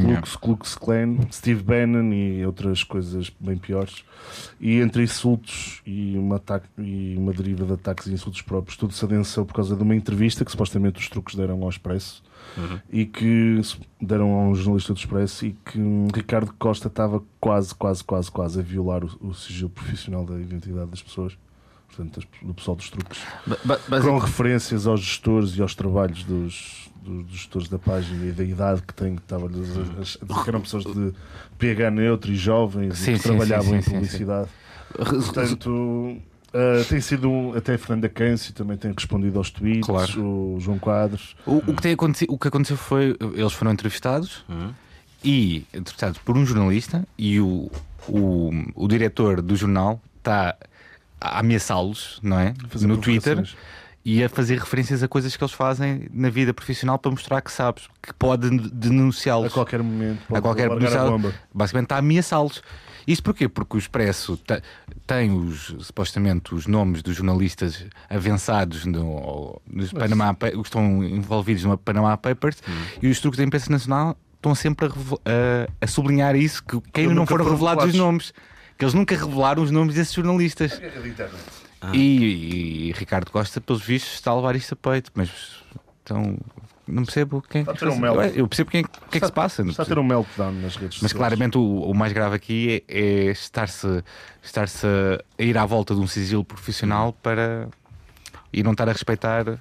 Klux, Klux Klan, Steve Bannon e outras coisas bem piores. E entre insultos e uma, ataque, e uma deriva de ataques e insultos próprios, tudo se adensou por causa de uma entrevista que supostamente os truques deram ao Expresso e que deram a um jornalista do Expresso e que Ricardo Costa estava quase, quase, quase, quase a violar o, o sigilo profissional da identidade das pessoas, portanto, do pessoal dos truques, Ba- com referências aos gestores e aos trabalhos dos, dos, dos gestores da página e da idade que têm, que estavam a que eram pessoas de PH neutro e jovens Sim, e que sim, trabalhavam sim, em sim, sim, publicidade. Portanto, uh, tem sido um- até Fernanda Câncio também tem respondido aos tweets, Claro. o João Quadros. O, o que tem acontecido, o que aconteceu foi eles foram entrevistados e entrevistados por um jornalista e o, o, o diretor do jornal está a ameaçá-los, não é? Fazer no Twitter. E a fazer referências a coisas que eles fazem na vida profissional para mostrar que sabes que pode A denunciá-los. qualquer momento, a pode qualquer largar a denunciá- bomba. Basicamente está a ameaçá-los. Isto porquê? Porque o Expresso te- tem os, supostamente os nomes dos jornalistas avançados no, nos Panama, Pa- que estão envolvidos no Panama Papers Hum. e os truques da imprensa nacional estão sempre a, a- a sublinhar isso, que, que ainda não foram revelados os nomes. Que eles nunca revelaram os nomes desses jornalistas. E, e Ricardo Costa, pelos vistos, está a levar isto a peito, mas então não percebo quem Está a ter um mel. Eu percebo quem, o que é que se passa. Está a ter um meltdown nas redes Mas sociais. claramente o, o mais grave aqui é, é estar-se estar a ir à volta de um sigilo profissional para e não estar a respeitar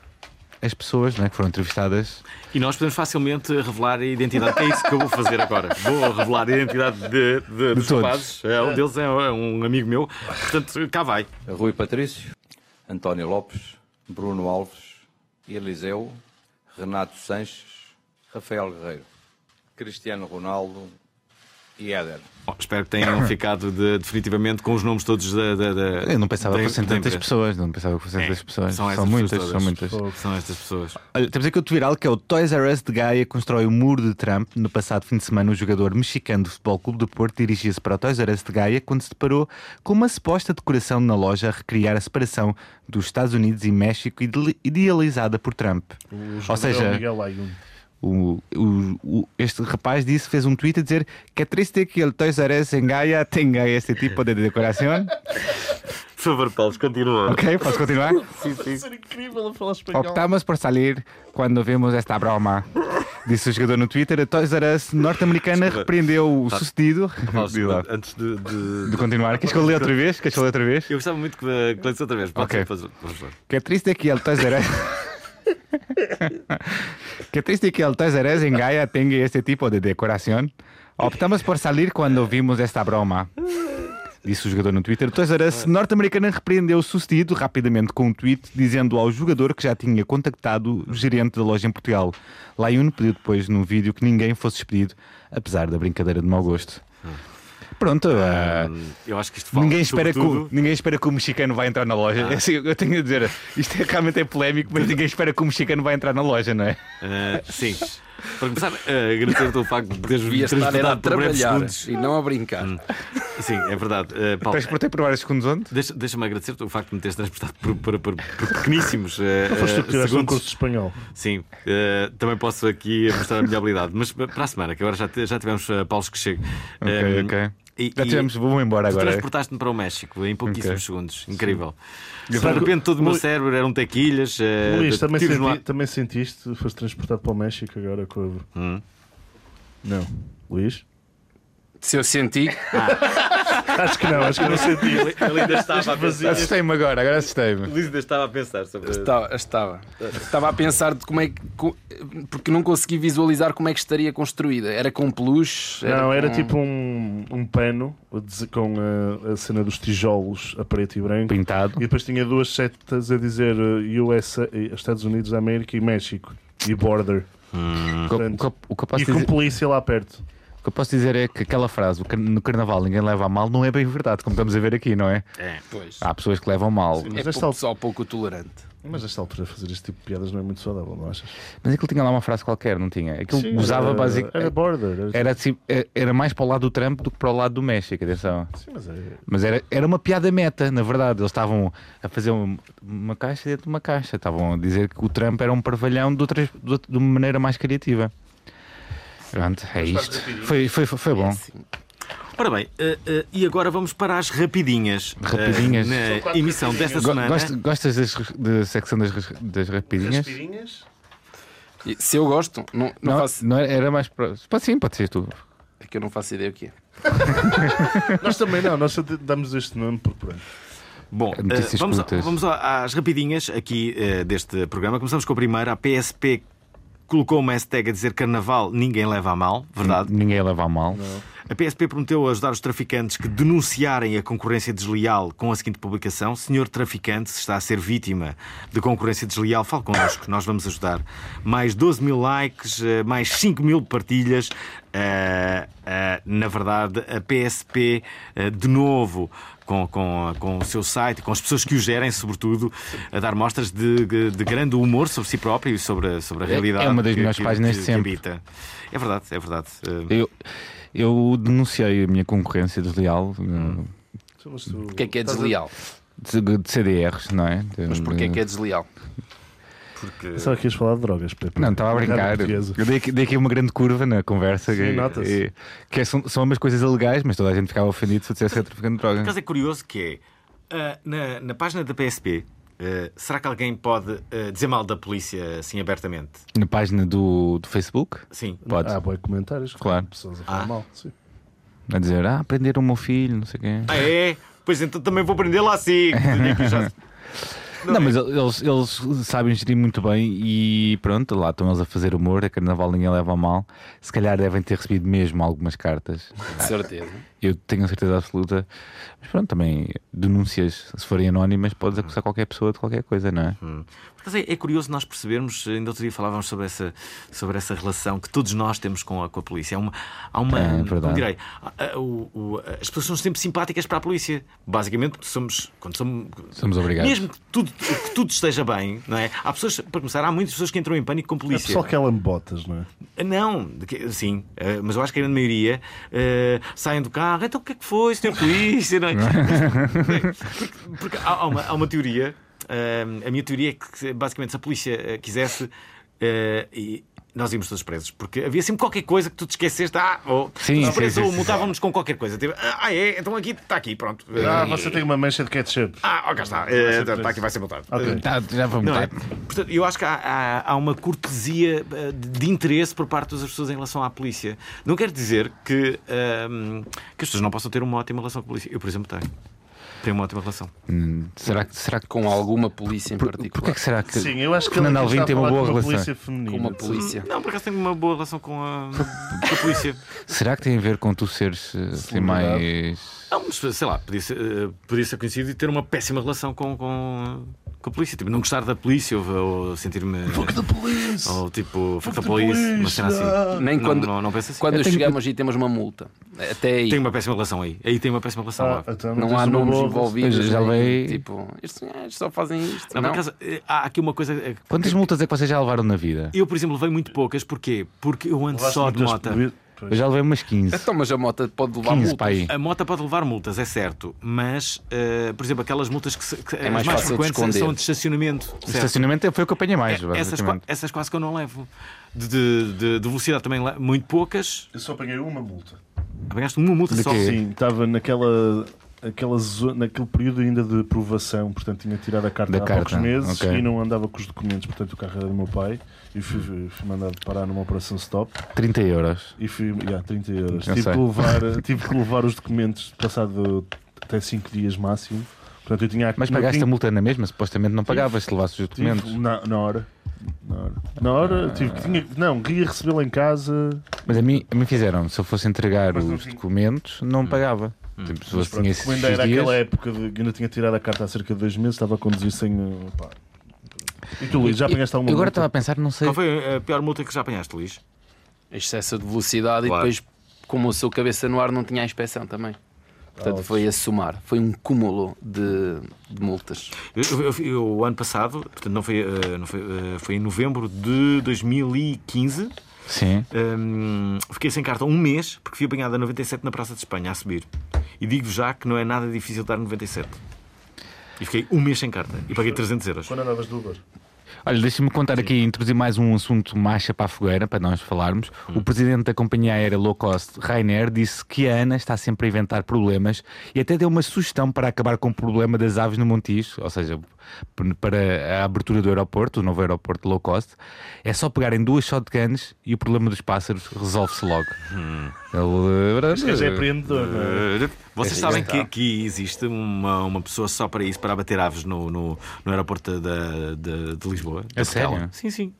as pessoas não é, que foram entrevistadas. E nós podemos facilmente revelar a identidade. É isso que eu vou fazer agora. Vou revelar a identidade de, de, dos todos. rapazes. É, um deles é um amigo meu. Portanto, cá vai. Rui Patrício, António Lopes, Bruno Alves, Eliseu, Renato Sanches, Rafael Guerreiro, Cristiano Ronaldo e Éder. Bom, espero que tenham ficado de- definitivamente com os nomes todos da. da, da Eu não pensava que fossem tantas pessoas, não pensava que fossem É, tantas pessoas. são São, muitas, pessoas são muitas. São estas pessoas. Olha, temos aqui outro viral que é o Toys R Us de Gaia constrói o muro de Trump. No passado fim de semana, o jogador mexicano do Futebol Clube do Porto dirigia-se para o Toys R Us de Gaia quando se deparou com uma suposta decoração na loja a recriar a separação dos Estados Unidos e México ide- idealizada por Trump. O Ou seja, Miguel Ayun. O, o- o- este rapaz disse, fez um tweet a dizer que é triste que o Toys R Us em Gaia tenha este tipo de decoração. Por favor, Paulo, continua. Ok, posso continuar? Ser incrível a falar espanhol. Optamos por salir quando vimos esta broma. Disse o jogador no Twitter. A Toys R Us norte-americana repreendeu o sucedido. Paulo, antes de, de- De continuar, queres que eu leia outra vez? Queres que eu leia outra vez? Eu gostava muito que, que lesse outra vez. Pode Ok. ser, por favor. Qué triste que el Toys R Us. Qué triste que el Us en Gaia tenga este tipo de decoración. Optamos por salir quando vimos esta broma. Disse o jogador no Twitter. O Toys norte-americana repreendeu o sucedido rapidamente com um tweet dizendo ao jogador que já tinha contactado o gerente da loja em Portugal. Laiun pediu depois no vídeo que ninguém fosse despedido, apesar da brincadeira de mau gosto. Pronto, ah, Hum, Eu acho que isto fala Ninguém espera, que, ninguém espera que o mexicano vai entrar na loja. É assim, eu tenho a dizer, isto é, realmente é polémico, mas ninguém espera que o mexicano vai entrar na loja, não é? Ah, sim. Para começar, ah, agradecer-te o facto de teres estar a transportado por breves trabalhar segundos. e não a brincar. Sim, é verdade. Ah, Paulo, Transportei por vários segundos onde? deixa- deixa-me agradecer-te o facto de me teres transportado por, por, por, por pequeníssimos ah, Foste tu ah, que tiraste um segundos. curso de espanhol. Sim, eh, também posso aqui mostrar a minha habilidade. Mas para a semana, que agora já, já tivemos uh, Paulos que chega. Ok, Eh, ok. E, Já tivemos, vou embora tu agora. transportaste-me para o México em pouquíssimos Ok. segundos. Incrível. De repente todo o meu cérebro eram tequilhas. eh, Luís, de- também, senti, no também sentiste? Foste transportado para o México agora com a... Hum. Não. Luís? Se eu senti, Acho que não, acho que não senti. Ele ele ainda estava a pensar. Assustei-me agora, agora assustei-me. Luís ainda estava a pensar sobre. estava, estava, estava a pensar de como é que. Porque não consegui visualizar como é que estaria construída. Era com peluche? Não, era com- tipo um, um pano com a, a cena dos tijolos a preto e branco. Pintado. E depois tinha duas setas a dizer eh, USA, eh, Estados Unidos da América e México. E border. O que, o o posso E com dizer, polícia lá perto. O que eu posso dizer é que aquela frase, no carnaval ninguém leva a mal, não é bem verdade, como estamos a ver aqui, não é? É. Pois. Há pessoas que levam mal. Mas É pouco, altura- só pouco tolerante. Mas nesta altura fazer este tipo de piadas não é muito saudável, não achas? Mas aquilo tinha lá uma frase qualquer, não tinha? Aquilo Sim, usava era, basicamente. Era border. Era, Era, assim, é- era mais para o lado do Trump do que para o lado do México, atenção. Sim, mas é. Mas era, era uma piada meta, na verdade. Eles estavam a fazer um- uma caixa dentro de uma caixa. Estavam a dizer que o Trump era um parvalhão de, outras- de outra- de uma maneira mais criativa. Pronto, é isto. Foi, foi, foi, bom. Assim, Ora bem, eh, eh, e agora vamos para as rapidinhas. eh, Rapidinhas. na emissão desta Go- semana. gost- gostas das, da secção das, das rapidinhas? e Se eu gosto, não, não, Não, faço. não era, era mais. Para... Pode sim, pode ser tu. É que eu não faço ideia o que é. Nós também não, nós só damos este nome por pronto. Bom, eh, vamos, curtas. vamos às rapidinhas aqui eh, deste programa. Começamos com a primeira. A PSP colocou uma hashtag a dizer carnaval ninguém leva a mal, verdade? Ninguém leva a mal. A PSP prometeu ajudar os traficantes que denunciarem a concorrência desleal com a seguinte publicação: Senhor traficante, se está a ser vítima de concorrência desleal, fale connosco, nós vamos ajudar. Mais 12 mil likes, eh, mais 5 mil partilhas. Eh, eh, na verdade, a PSP, eh, de novo, com, com, com o seu site, com as pessoas que o gerem, sobretudo, a dar mostras de, de- de grande humor sobre si próprio e sobre, a- sobre a É- realidade. é uma das que- melhores que- páginas que- de que sempre. habita. É verdade, é verdade. Eu, eu denunciei a minha concorrência desleal Hum. O que é que é estás a- desleal? de, de CDRs, não é? De- Mas porquê é que é desleal? Porque... Pensava que ias falar de drogas, Pepe. Não, estava a brincar. Eu dei aqui, dei aqui uma grande curva na conversa. Sim, que, nota-se. e- que é- são, são umas coisas ilegais, mas toda a gente ficava ofendido se eu dissesse que era traficante de Por droga. acaso é curioso que é ah, na, na página da PSP. ah, será que alguém pode ah, dizer mal da polícia assim abertamente? Na página do, do Facebook, Sim. pode. Há boi comentários. Claro. Pessoas a falar Ah. mal. Sim. A dizer, ah, prenderam o meu filho, não sei o quê. Ah, é? Pois então também vou prender lá assim. Já- Não, é? mas eles, eles sabem gerir muito bem e pronto, lá estão eles a fazer humor, a carnaval ninguém leva a mal. Se calhar devem ter recebido mesmo algumas cartas. De certeza. Eu tenho a certeza absoluta. Mas pronto, também denúncias, se forem anónimas, podes acusar qualquer pessoa de qualquer coisa, não é? Acaso é, é curioso nós percebermos, ainda outro dia falávamos sobre essa, sobre essa relação que todos nós temos com a, com a polícia. Há uma. Há uma É, como verdade. direi, a- a- o- o- as pessoas são sempre simpáticas para a polícia. Basicamente, somos. Quando somos, Somos obrigados. Mesmo que tudo, que tudo esteja bem, não é? Há pessoas, para começar, há muitas pessoas que entram em pânico com É polícia. pessoal que ela me botas, não é? Não, sim, eh, mas eu acho que a grande maioria eh, saem do carro. Então o que é que foi, senhor polícia? Não é? porque há, uma, há uma teoria. eh, a minha teoria é que basicamente se a polícia eh, quisesse. eh, e nós íamos todos presos, porque havia sempre qualquer coisa que tu te esqueceste. Ah, ou Sim, os presos sim, sim, ou sim. multavam-nos com qualquer coisa. Tipo, ah, é? Então aqui está aqui, pronto. Ah, E- você tem uma mancha de ketchup. Ah, ó, cá está. Eh, Está aqui, vai ser multado. Ok. Tá, já vamos Não é? tá. Portanto, eu acho que há, há- há uma cortesia eh, de, interesse por parte das pessoas em relação à polícia. Não quer dizer que, ahm, que as pessoas não possam ter uma ótima relação com a polícia. Eu, por exemplo, tenho. Tenho uma ótima relação. Hum, Será que. Será que Com alguma polícia em por, particular. porquê que será que. Sim, eu acho que Fernando Alvim tem uma boa relação. polícia feminina. Com uma polícia. Não, por acaso tenho uma boa relação com a, com a polícia. Será que tem a ver com tu seres eh, assim mais. Não, mas sei lá, podia ser, eh, podia ser conhecido e ter uma péssima relação com, com, com a polícia. Tipo, não gostar da polícia ou, ou sentir-me. Fuck the police! Ou tipo, fuck the the police, police, uma cena assim. Nem Não, quando, não, não penso assim. quando Eu tenho- chegamos e temos uma multa. Até aí. Tem uma péssima relação aí. Aí tem uma péssima relação Ah, lá. então Não há nomes boa- envolvidos. Já levei- Tipo, estes gajos só fazem isto. Não, Não, acaso, eh, há aqui uma coisa. eh, Quantas multas é que vocês já levaram na vida? Eu, por exemplo, levei muito poucas. Porquê? Porque eu ando só de moto. Eu já levei umas 15. Então, mas a moto pode levar 15 multas. aí. A moto pode levar multas, é certo, mas, eh, por exemplo, aquelas multas que, se- que É as mais mais fácil de frequentes esconder. são de estacionamento. Certo? estacionamento foi o que eu apanhei mais. É, essas, essas quase que eu não levo. De, de- de- de velocidade também, muito poucas. Eu só apanhei uma multa. Apanhaste uma multa De só. quê? Sim, estava naquela, aquela zo- naquele período ainda de aprovação, portanto tinha tirado a carta Da há carta, poucos meses ok. e não andava com os documentos, portanto o carro era do meu pai e fui, fui mandado parar numa operação stop 30 euros. e fui, yeah, 30 euros. Eu Tive sei. que, levar, tive que levar os documentos passado até 5 dias máximo. Portanto, eu tinha Mas pagaste tinha- a multa na mesma? Supostamente não pagavas se levasses os tive- documentos. na, na hora. Na hora, na hora tive que tinha, não, queria recebê-lo em casa. Mas a mim, a mim fizeram, se eu fosse entregar Mas os documentos, não pagava. Tipo, eu pronto, tinha esses como ainda era dias, aquela época de que ainda tinha tirado a carta há cerca de dois meses, estava a conduzir sem. pá. E tu, Luís, já apanhaste alguma Eu agora multa? estava a pensar, não sei. Qual foi a pior multa que já apanhaste, Luís? Excesso de velocidade Claro. e depois, como o seu cabeça no ar não tinha a inspeção também. Portanto, Ah, foi a somar. Foi um cúmulo de, de multas. Eu, eu- eu- eu, o ano passado, portanto, não foi, eh, não foi, eh, foi em novembro de 2015. Sim. hum, fiquei sem carta um mês porque fui apanhado a 97 na Praça de Espanha a subir. E digo já que não é nada difícil dar 97. E fiquei um mês sem carta e paguei 300 euros. Quando andavas de Uber? Olha, deixa-me contar aqui, introduzir mais um assunto marcha para a fogueira, para nós falarmos. Hum. O presidente da companhia aérea low cost, Rainer, disse que a ANA está sempre a inventar problemas e até deu uma sugestão para acabar com o problema das aves no Montijo, ou seja, para a abertura do aeroporto, o novo aeroporto low cost. É só pegarem duas shotguns e o problema dos pássaros resolve-se logo. Hum. Ele... É empreendedor, é? Vocês É, sabem que, que existe uma, uma pessoa só para isso, para abater aves no, no, no aeroporto da- de, de Lisboa? É de sério? Sim, sim.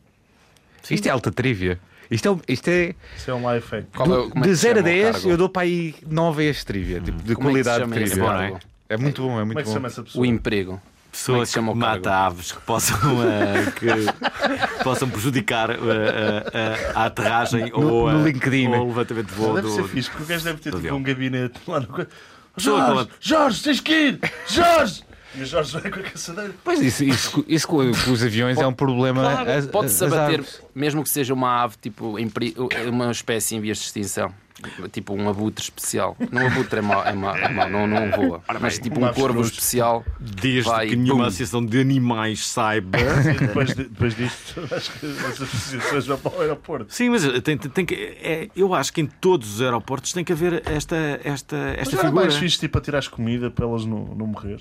Isto é alta trivia. Isto é, isto é Isso é um life hack. É como é de que se 0 a chama o 10, cargo? eu dou para aí 9 a este trivia, tipo, de Como é qualidade chama de trivia. É muito bom, é Como muito é que se bom. chama essa pessoa? O emprego. É que se chama o que mata aves que possam, eh, que possam prejudicar eh, eh, a aterragem No- ou, no LinkedIn. ou o levantamento de voo Deve do. ser fixe, porque o gajo deve ter tipo avião. um gabinete lá no. Jorge, Jorge, tens que ir! Jorge! E o Jorge vai com a caçadeira. Pois isso, isso, isso com, com os aviões é um problema. as- Pode-se abater, mesmo que seja uma ave, tipo, uma espécie em vias de extinção. Tipo um abutre especial. Não abutre é mau, é mau, é mau, não, não voa. Mas tipo um corvo especial. Desde Vai, que nenhuma pum. associação de animais saiba. E depois, de- depois disto, acho que as associações vão para o aeroporto. Sim, mas tem, tem- tem que, é- eu acho que em todos os aeroportos tem que haver esta, esta, Mas esta era figura. mais fixe tipo, a tirar as comida para elas não, não morrer.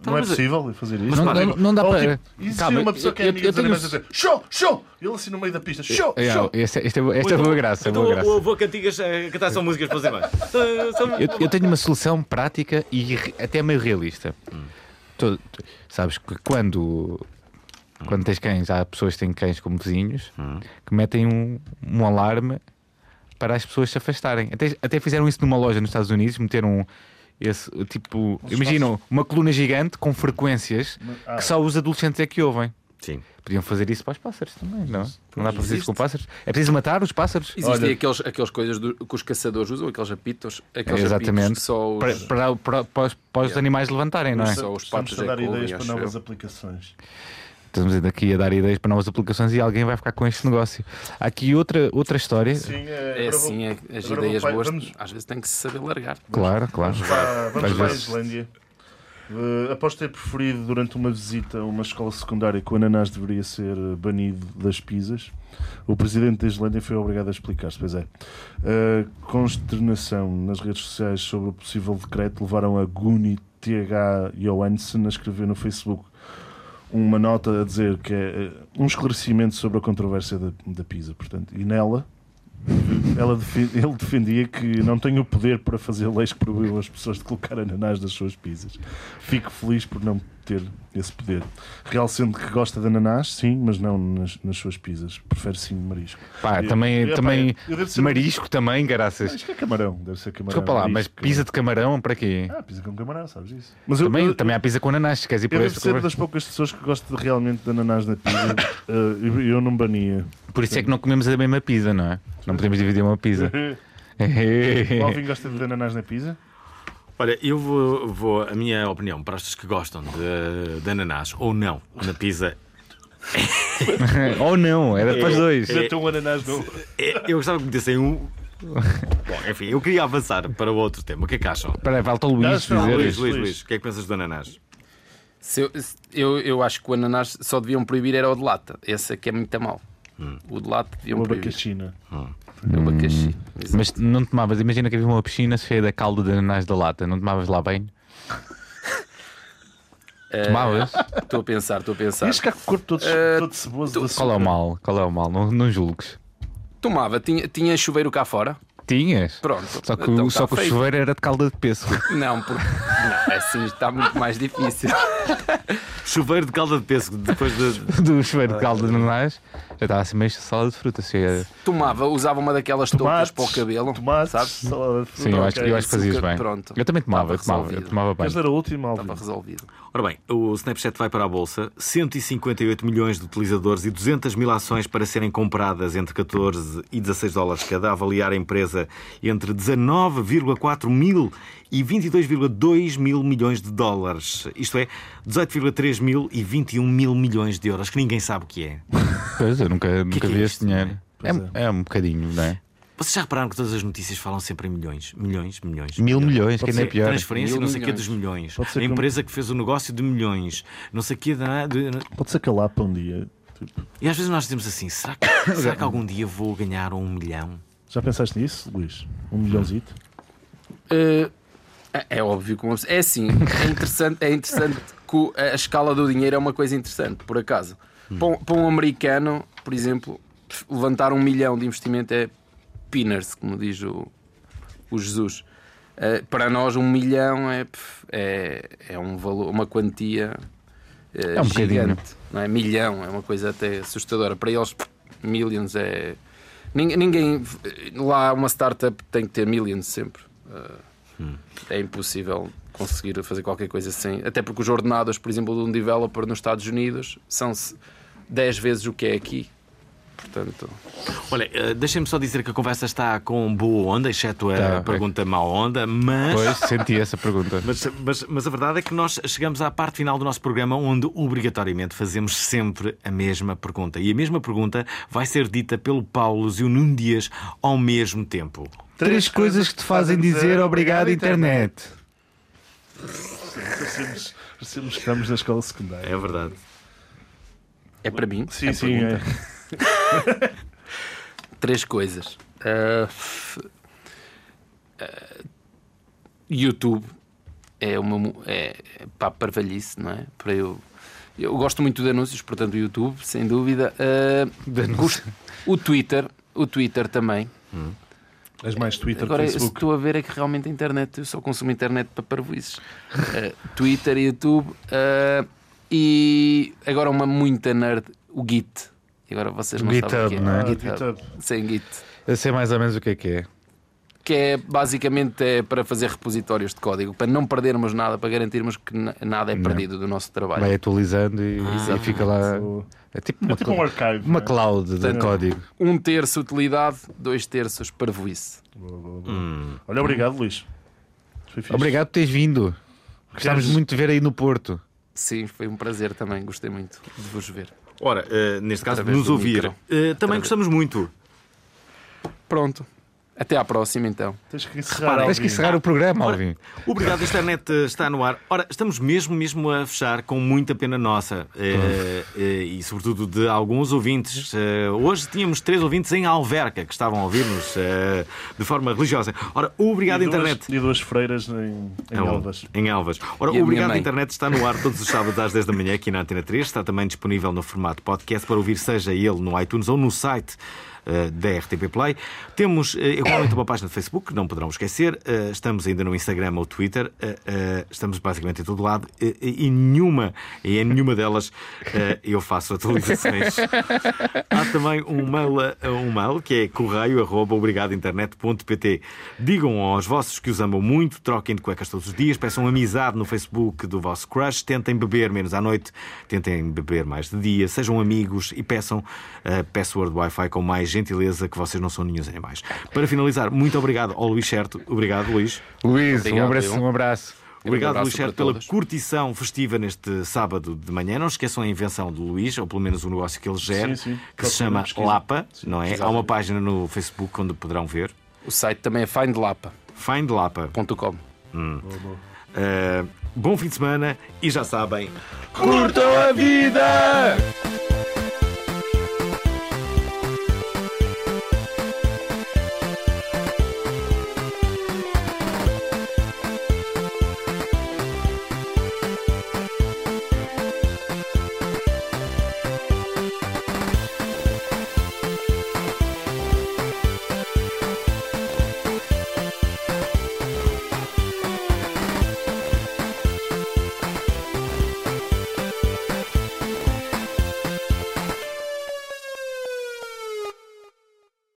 Então, não é mas- possível fazer isso? Não- não- não dá Ou, para- Tipo, e se Calma, uma pessoa que é eu- amiga eu dos tenho- animais a dizer show, show! Ele assim no meio da pista, show, É, show! esta, esta, esta é boa graça. é Então boa o graça. avô cantigas a cantar só músicas para os irmãos. Eu, eu tenho uma solução prática e até meio realista. Tu- tu- sabes que quando, quando tens cães, há pessoas que têm cães como vizinhos que metem um, um alarme para as pessoas se afastarem. Até, até fizeram isso numa loja nos Estados Unidos, meteram esse tipo. Imaginam uma coluna gigante com frequências Ah. que só os adolescentes é que ouvem. Sim. Podiam fazer isso para os pássaros também, não? Não dá para fazer isso com pássaros? É preciso matar os pássaros? Existem Olha- aqueles, aqueles coisas do- que os caçadores usam, aqueles apitos, aqueles É, apitos exatamente. que só os, Para, para, para, para os, para os Yeah. animais levantarem, não é? Só os Estamos a é dar ideias para novas eu. Estamos aqui a dar ideias para novas aplicações e alguém vai ficar com este negócio. Há aqui outra, outra história. Sim, é, É assim, vou- é- as vou ideias para- boas vamos- às vezes tem que se saber largar. Claro, claro. Vamos para, vamos para a Islândia. Eh, após ter preferido durante uma visita a uma escola secundária que o ananás deveria ser eh, banido das pizzas, o presidente da Islândia foi obrigado a explicar-se. Pois é. A consternação nas redes sociais sobre o possível decreto levaram a Guni TH Johansen a escrever no Facebook uma nota a dizer que é eh, um esclarecimento sobre a controvérsia da, da pizza. Portanto, e nela ela ele defendia que não tem o poder para fazer leis que proíbam as pessoas de colocar ananás nas suas pizzas. Fico feliz por não ter esse poder. Realçando que gosta de ananás, sim, mas não nas, nas suas pizzas. Prefere sim marisco. Pá, Eu- também, eu- também eu marisco também, graças. Isto é camarão, deve ser camarão. Desculpa lá, mas pizza de camarão para quê? Ah, pizza com camarão, sabes isso? Mas Também, também há pizza com ananás, se queres ir por eu devo ser das poucas pessoas que gostam de- realmente de ananás na pizza. Eh, eu, não bania. Por isso é que não comemos a mesma pizza, não é? Não podemos dividir uma pizza. Alvin gosta de ananás na pizza? Olha, eu vou, vou- a minha opinião para as pessoas que gostam de, de ananás ou não na pizza. Ou não, era para os dois. Mete um ananás no... é- eu gostava que me dissem um. Bom, enfim, eu queria avançar para o outro tema. O que é que acham? Espera aí, falta o Luís Não, não, dizer. Luís, Luís, Luís, o que é que pensas do ananás? Se eu, se- eu, eu acho que o ananás só deviam proibir era o de lata. Esse aqui é muito mal. O de lata deviam O proibir. abacaxina. O abacaxi. Exato. Mas não tomavas, imagina que havia uma piscina cheia da calda de ananás da lata, não tomavas lá bem? Eh, Tomavas? Estou a pensar, estou a pensar. Isto cá corpo todo, Eh, todo ceboso de Qual é o mal? Qual é o mal? Não, não julgues. Tomava, tinha, tinha chuveiro cá fora. Tinhas? Pronto. Só que, Então o- só tá que o chuveiro era de calda de pêssego. Não, porque. Não, assim está muito mais difícil. Chuveiro de calda de pêssego depois de. Do chuveiro de calda de ananás já estava assim meio salada de fruta. Cheia... Tomava, usava uma daquelas toucas para o cabelo. Tomates, sabes? salada de fruta. Sim, eu acho, eu acho que fazias bem. pronto. Eu também tomava, eu tomava, eu tomava bem. Queres dar a última, Alvin? Estava resolvido. Ora bem, o Snapchat vai para a bolsa, 158 milhões de utilizadores e 200 mil ações para serem compradas entre 14 e 16 dólares cada, avaliar a empresa entre 19,4 mil e 22,2 mil milhões de dólares. Isto é, 18,3 mil e 21 mil milhões de euros, que ninguém sabe o que é. Pois, eu nunca, nunca que é vi isto, esse dinheiro. Pois É, é um bocadinho, não é? Vocês já repararam que todas as notícias falam sempre em milhões? Milhões, milhões. Mil milhões, que ainda é pior. Transferência, Mil não sei o que dos milhões. Pode ser A que- empresa que fez o negócio de milhões. Não sei o que. Da, de- Pode ser que a Lapa um dia. tipo, E às vezes nós dizemos assim: será que, será que algum dia vou ganhar um milhão? Já pensaste nisso, Luís? Um milhãozito? Eh, é- é óbvio que uma É assim, é interessante, é interessante que a escala do dinheiro é uma coisa interessante, por acaso. Para, um, para um americano, por exemplo, levantar um milhão de investimento é peanuts, como diz o, o Jesus. Eh, para nós, um milhão é, é, é um valor, uma quantia eh, É um bocadinho. gigante. Não é? Milhão é uma coisa até assustadora. Para eles, millions é. Ninguém, ninguém- lá uma startup tem que ter millions sempre. Uh, É impossível conseguir fazer qualquer coisa sem. Até porque os ordenados, por exemplo, de um developer nos Estados Unidos são 10 vezes o que é aqui. Portanto, Olha, eh, deixem-me só dizer que a conversa está com boa onda, exceto a Tá, pergunta má onda, mas. Pois, senti essa pergunta. Mas, mas, mas a verdade é que nós chegamos à parte final do nosso programa onde obrigatoriamente fazemos sempre a mesma pergunta. E a mesma pergunta vai ser dita pelo Paulo e o Nuno Dias ao mesmo tempo. Três coisas que te fazem dizer obrigado, internet. Parecemos, parecemos que estamos na escola secundária. É verdade. é para mim. Sim, a sim, pergunta. é. Três coisas. Uh, uh, YouTube é uma é, é para a parvalhice, não é? Para eu, eu gosto muito de anúncios, portanto, o YouTube, sem dúvida. Uh, o Twitter, o Twitter também. És mais Twitter Agora, que se Facebook. estou a ver é que realmente a internet, eu só consumo internet para parvoices. Uh, Twitter, YouTube uh, e agora uma muita nerd, o Git. E agora vocês não sabem o GitHub, que é. não é? Ah, GitHub. GitHub. Sem Git. Eu sei mais ou menos o que é que é. Que é basicamente é para fazer repositórios de código, para não perdermos nada, para garantirmos que na- nada é Não. perdido do nosso trabalho. Vai atualizando e, e fica lá. É tipo uma, É tipo um archive. uma não é? cloud de código. Um terço utilidade, dois terços parvoíce. Boa, boa, boa. Olha, obrigado, Luís. Obrigado por teres vindo. Gostávamos muito de ver aí no Porto. Sim, foi um prazer também, gostei muito de vos ver. Ora, eh, neste caso, Através nos ouvir. Eh, também gostamos muito. Pronto. Até à próxima, então. Tens que encerrar. Reparem, Tens que encerrar o programa, Alvin. Obrigado, internet eh, está no ar. Ora, estamos mesmo, mesmo a fechar com muita pena nossa eh, eh, e, sobretudo, de alguns ouvintes. Eh, hoje tínhamos três ouvintes em Alverca que estavam a ouvir-nos de forma religiosa. Ora, obrigado, E duas- internet. E duas freiras em, em Não, Elvas. Em Elvas. Ora, obrigado, internet está no ar todos os sábados às 10 da manhã aqui na Antena 3. Está também disponível no formato podcast para ouvir, seja ele no iTunes ou no site. Eh, Da RTP Play. Temos eh, igualmente uma página de Facebook, que não poderão esquecer. Eh, Estamos ainda no Instagram ou Twitter. Estamos basicamente em todo lado. E nenhuma, e em nenhuma delas eu faço atualizações. Há também um mail, um mail que é correio.obrigadointernet.pt. Digam aos vossos que os amam muito, troquem de cuecas todos os dias, peçam amizade no Facebook do vosso crush, tentem beber menos à noite, tentem beber mais de dia, sejam amigos e peçam a password Wi-Fi com mais gentileza que vocês não são nenhum animais. Para finalizar, muito obrigado ao Luís Certo. Obrigado, Luís. Luís, Obrigado, um abraço. Um abraço. Obrigado, abraço Luís Certo, pela todos. curtição festiva neste sábado de manhã. Não esqueçam a invenção do Luís, ou pelo menos o negócio que ele gera, Sim, sim. que se chama. Lapa, não é? Há exato. uma página no Facebook onde poderão ver. O site também é findlapa.com. Find Lapa. Uh, bom fim de semana e já sabem, Curtam a vida!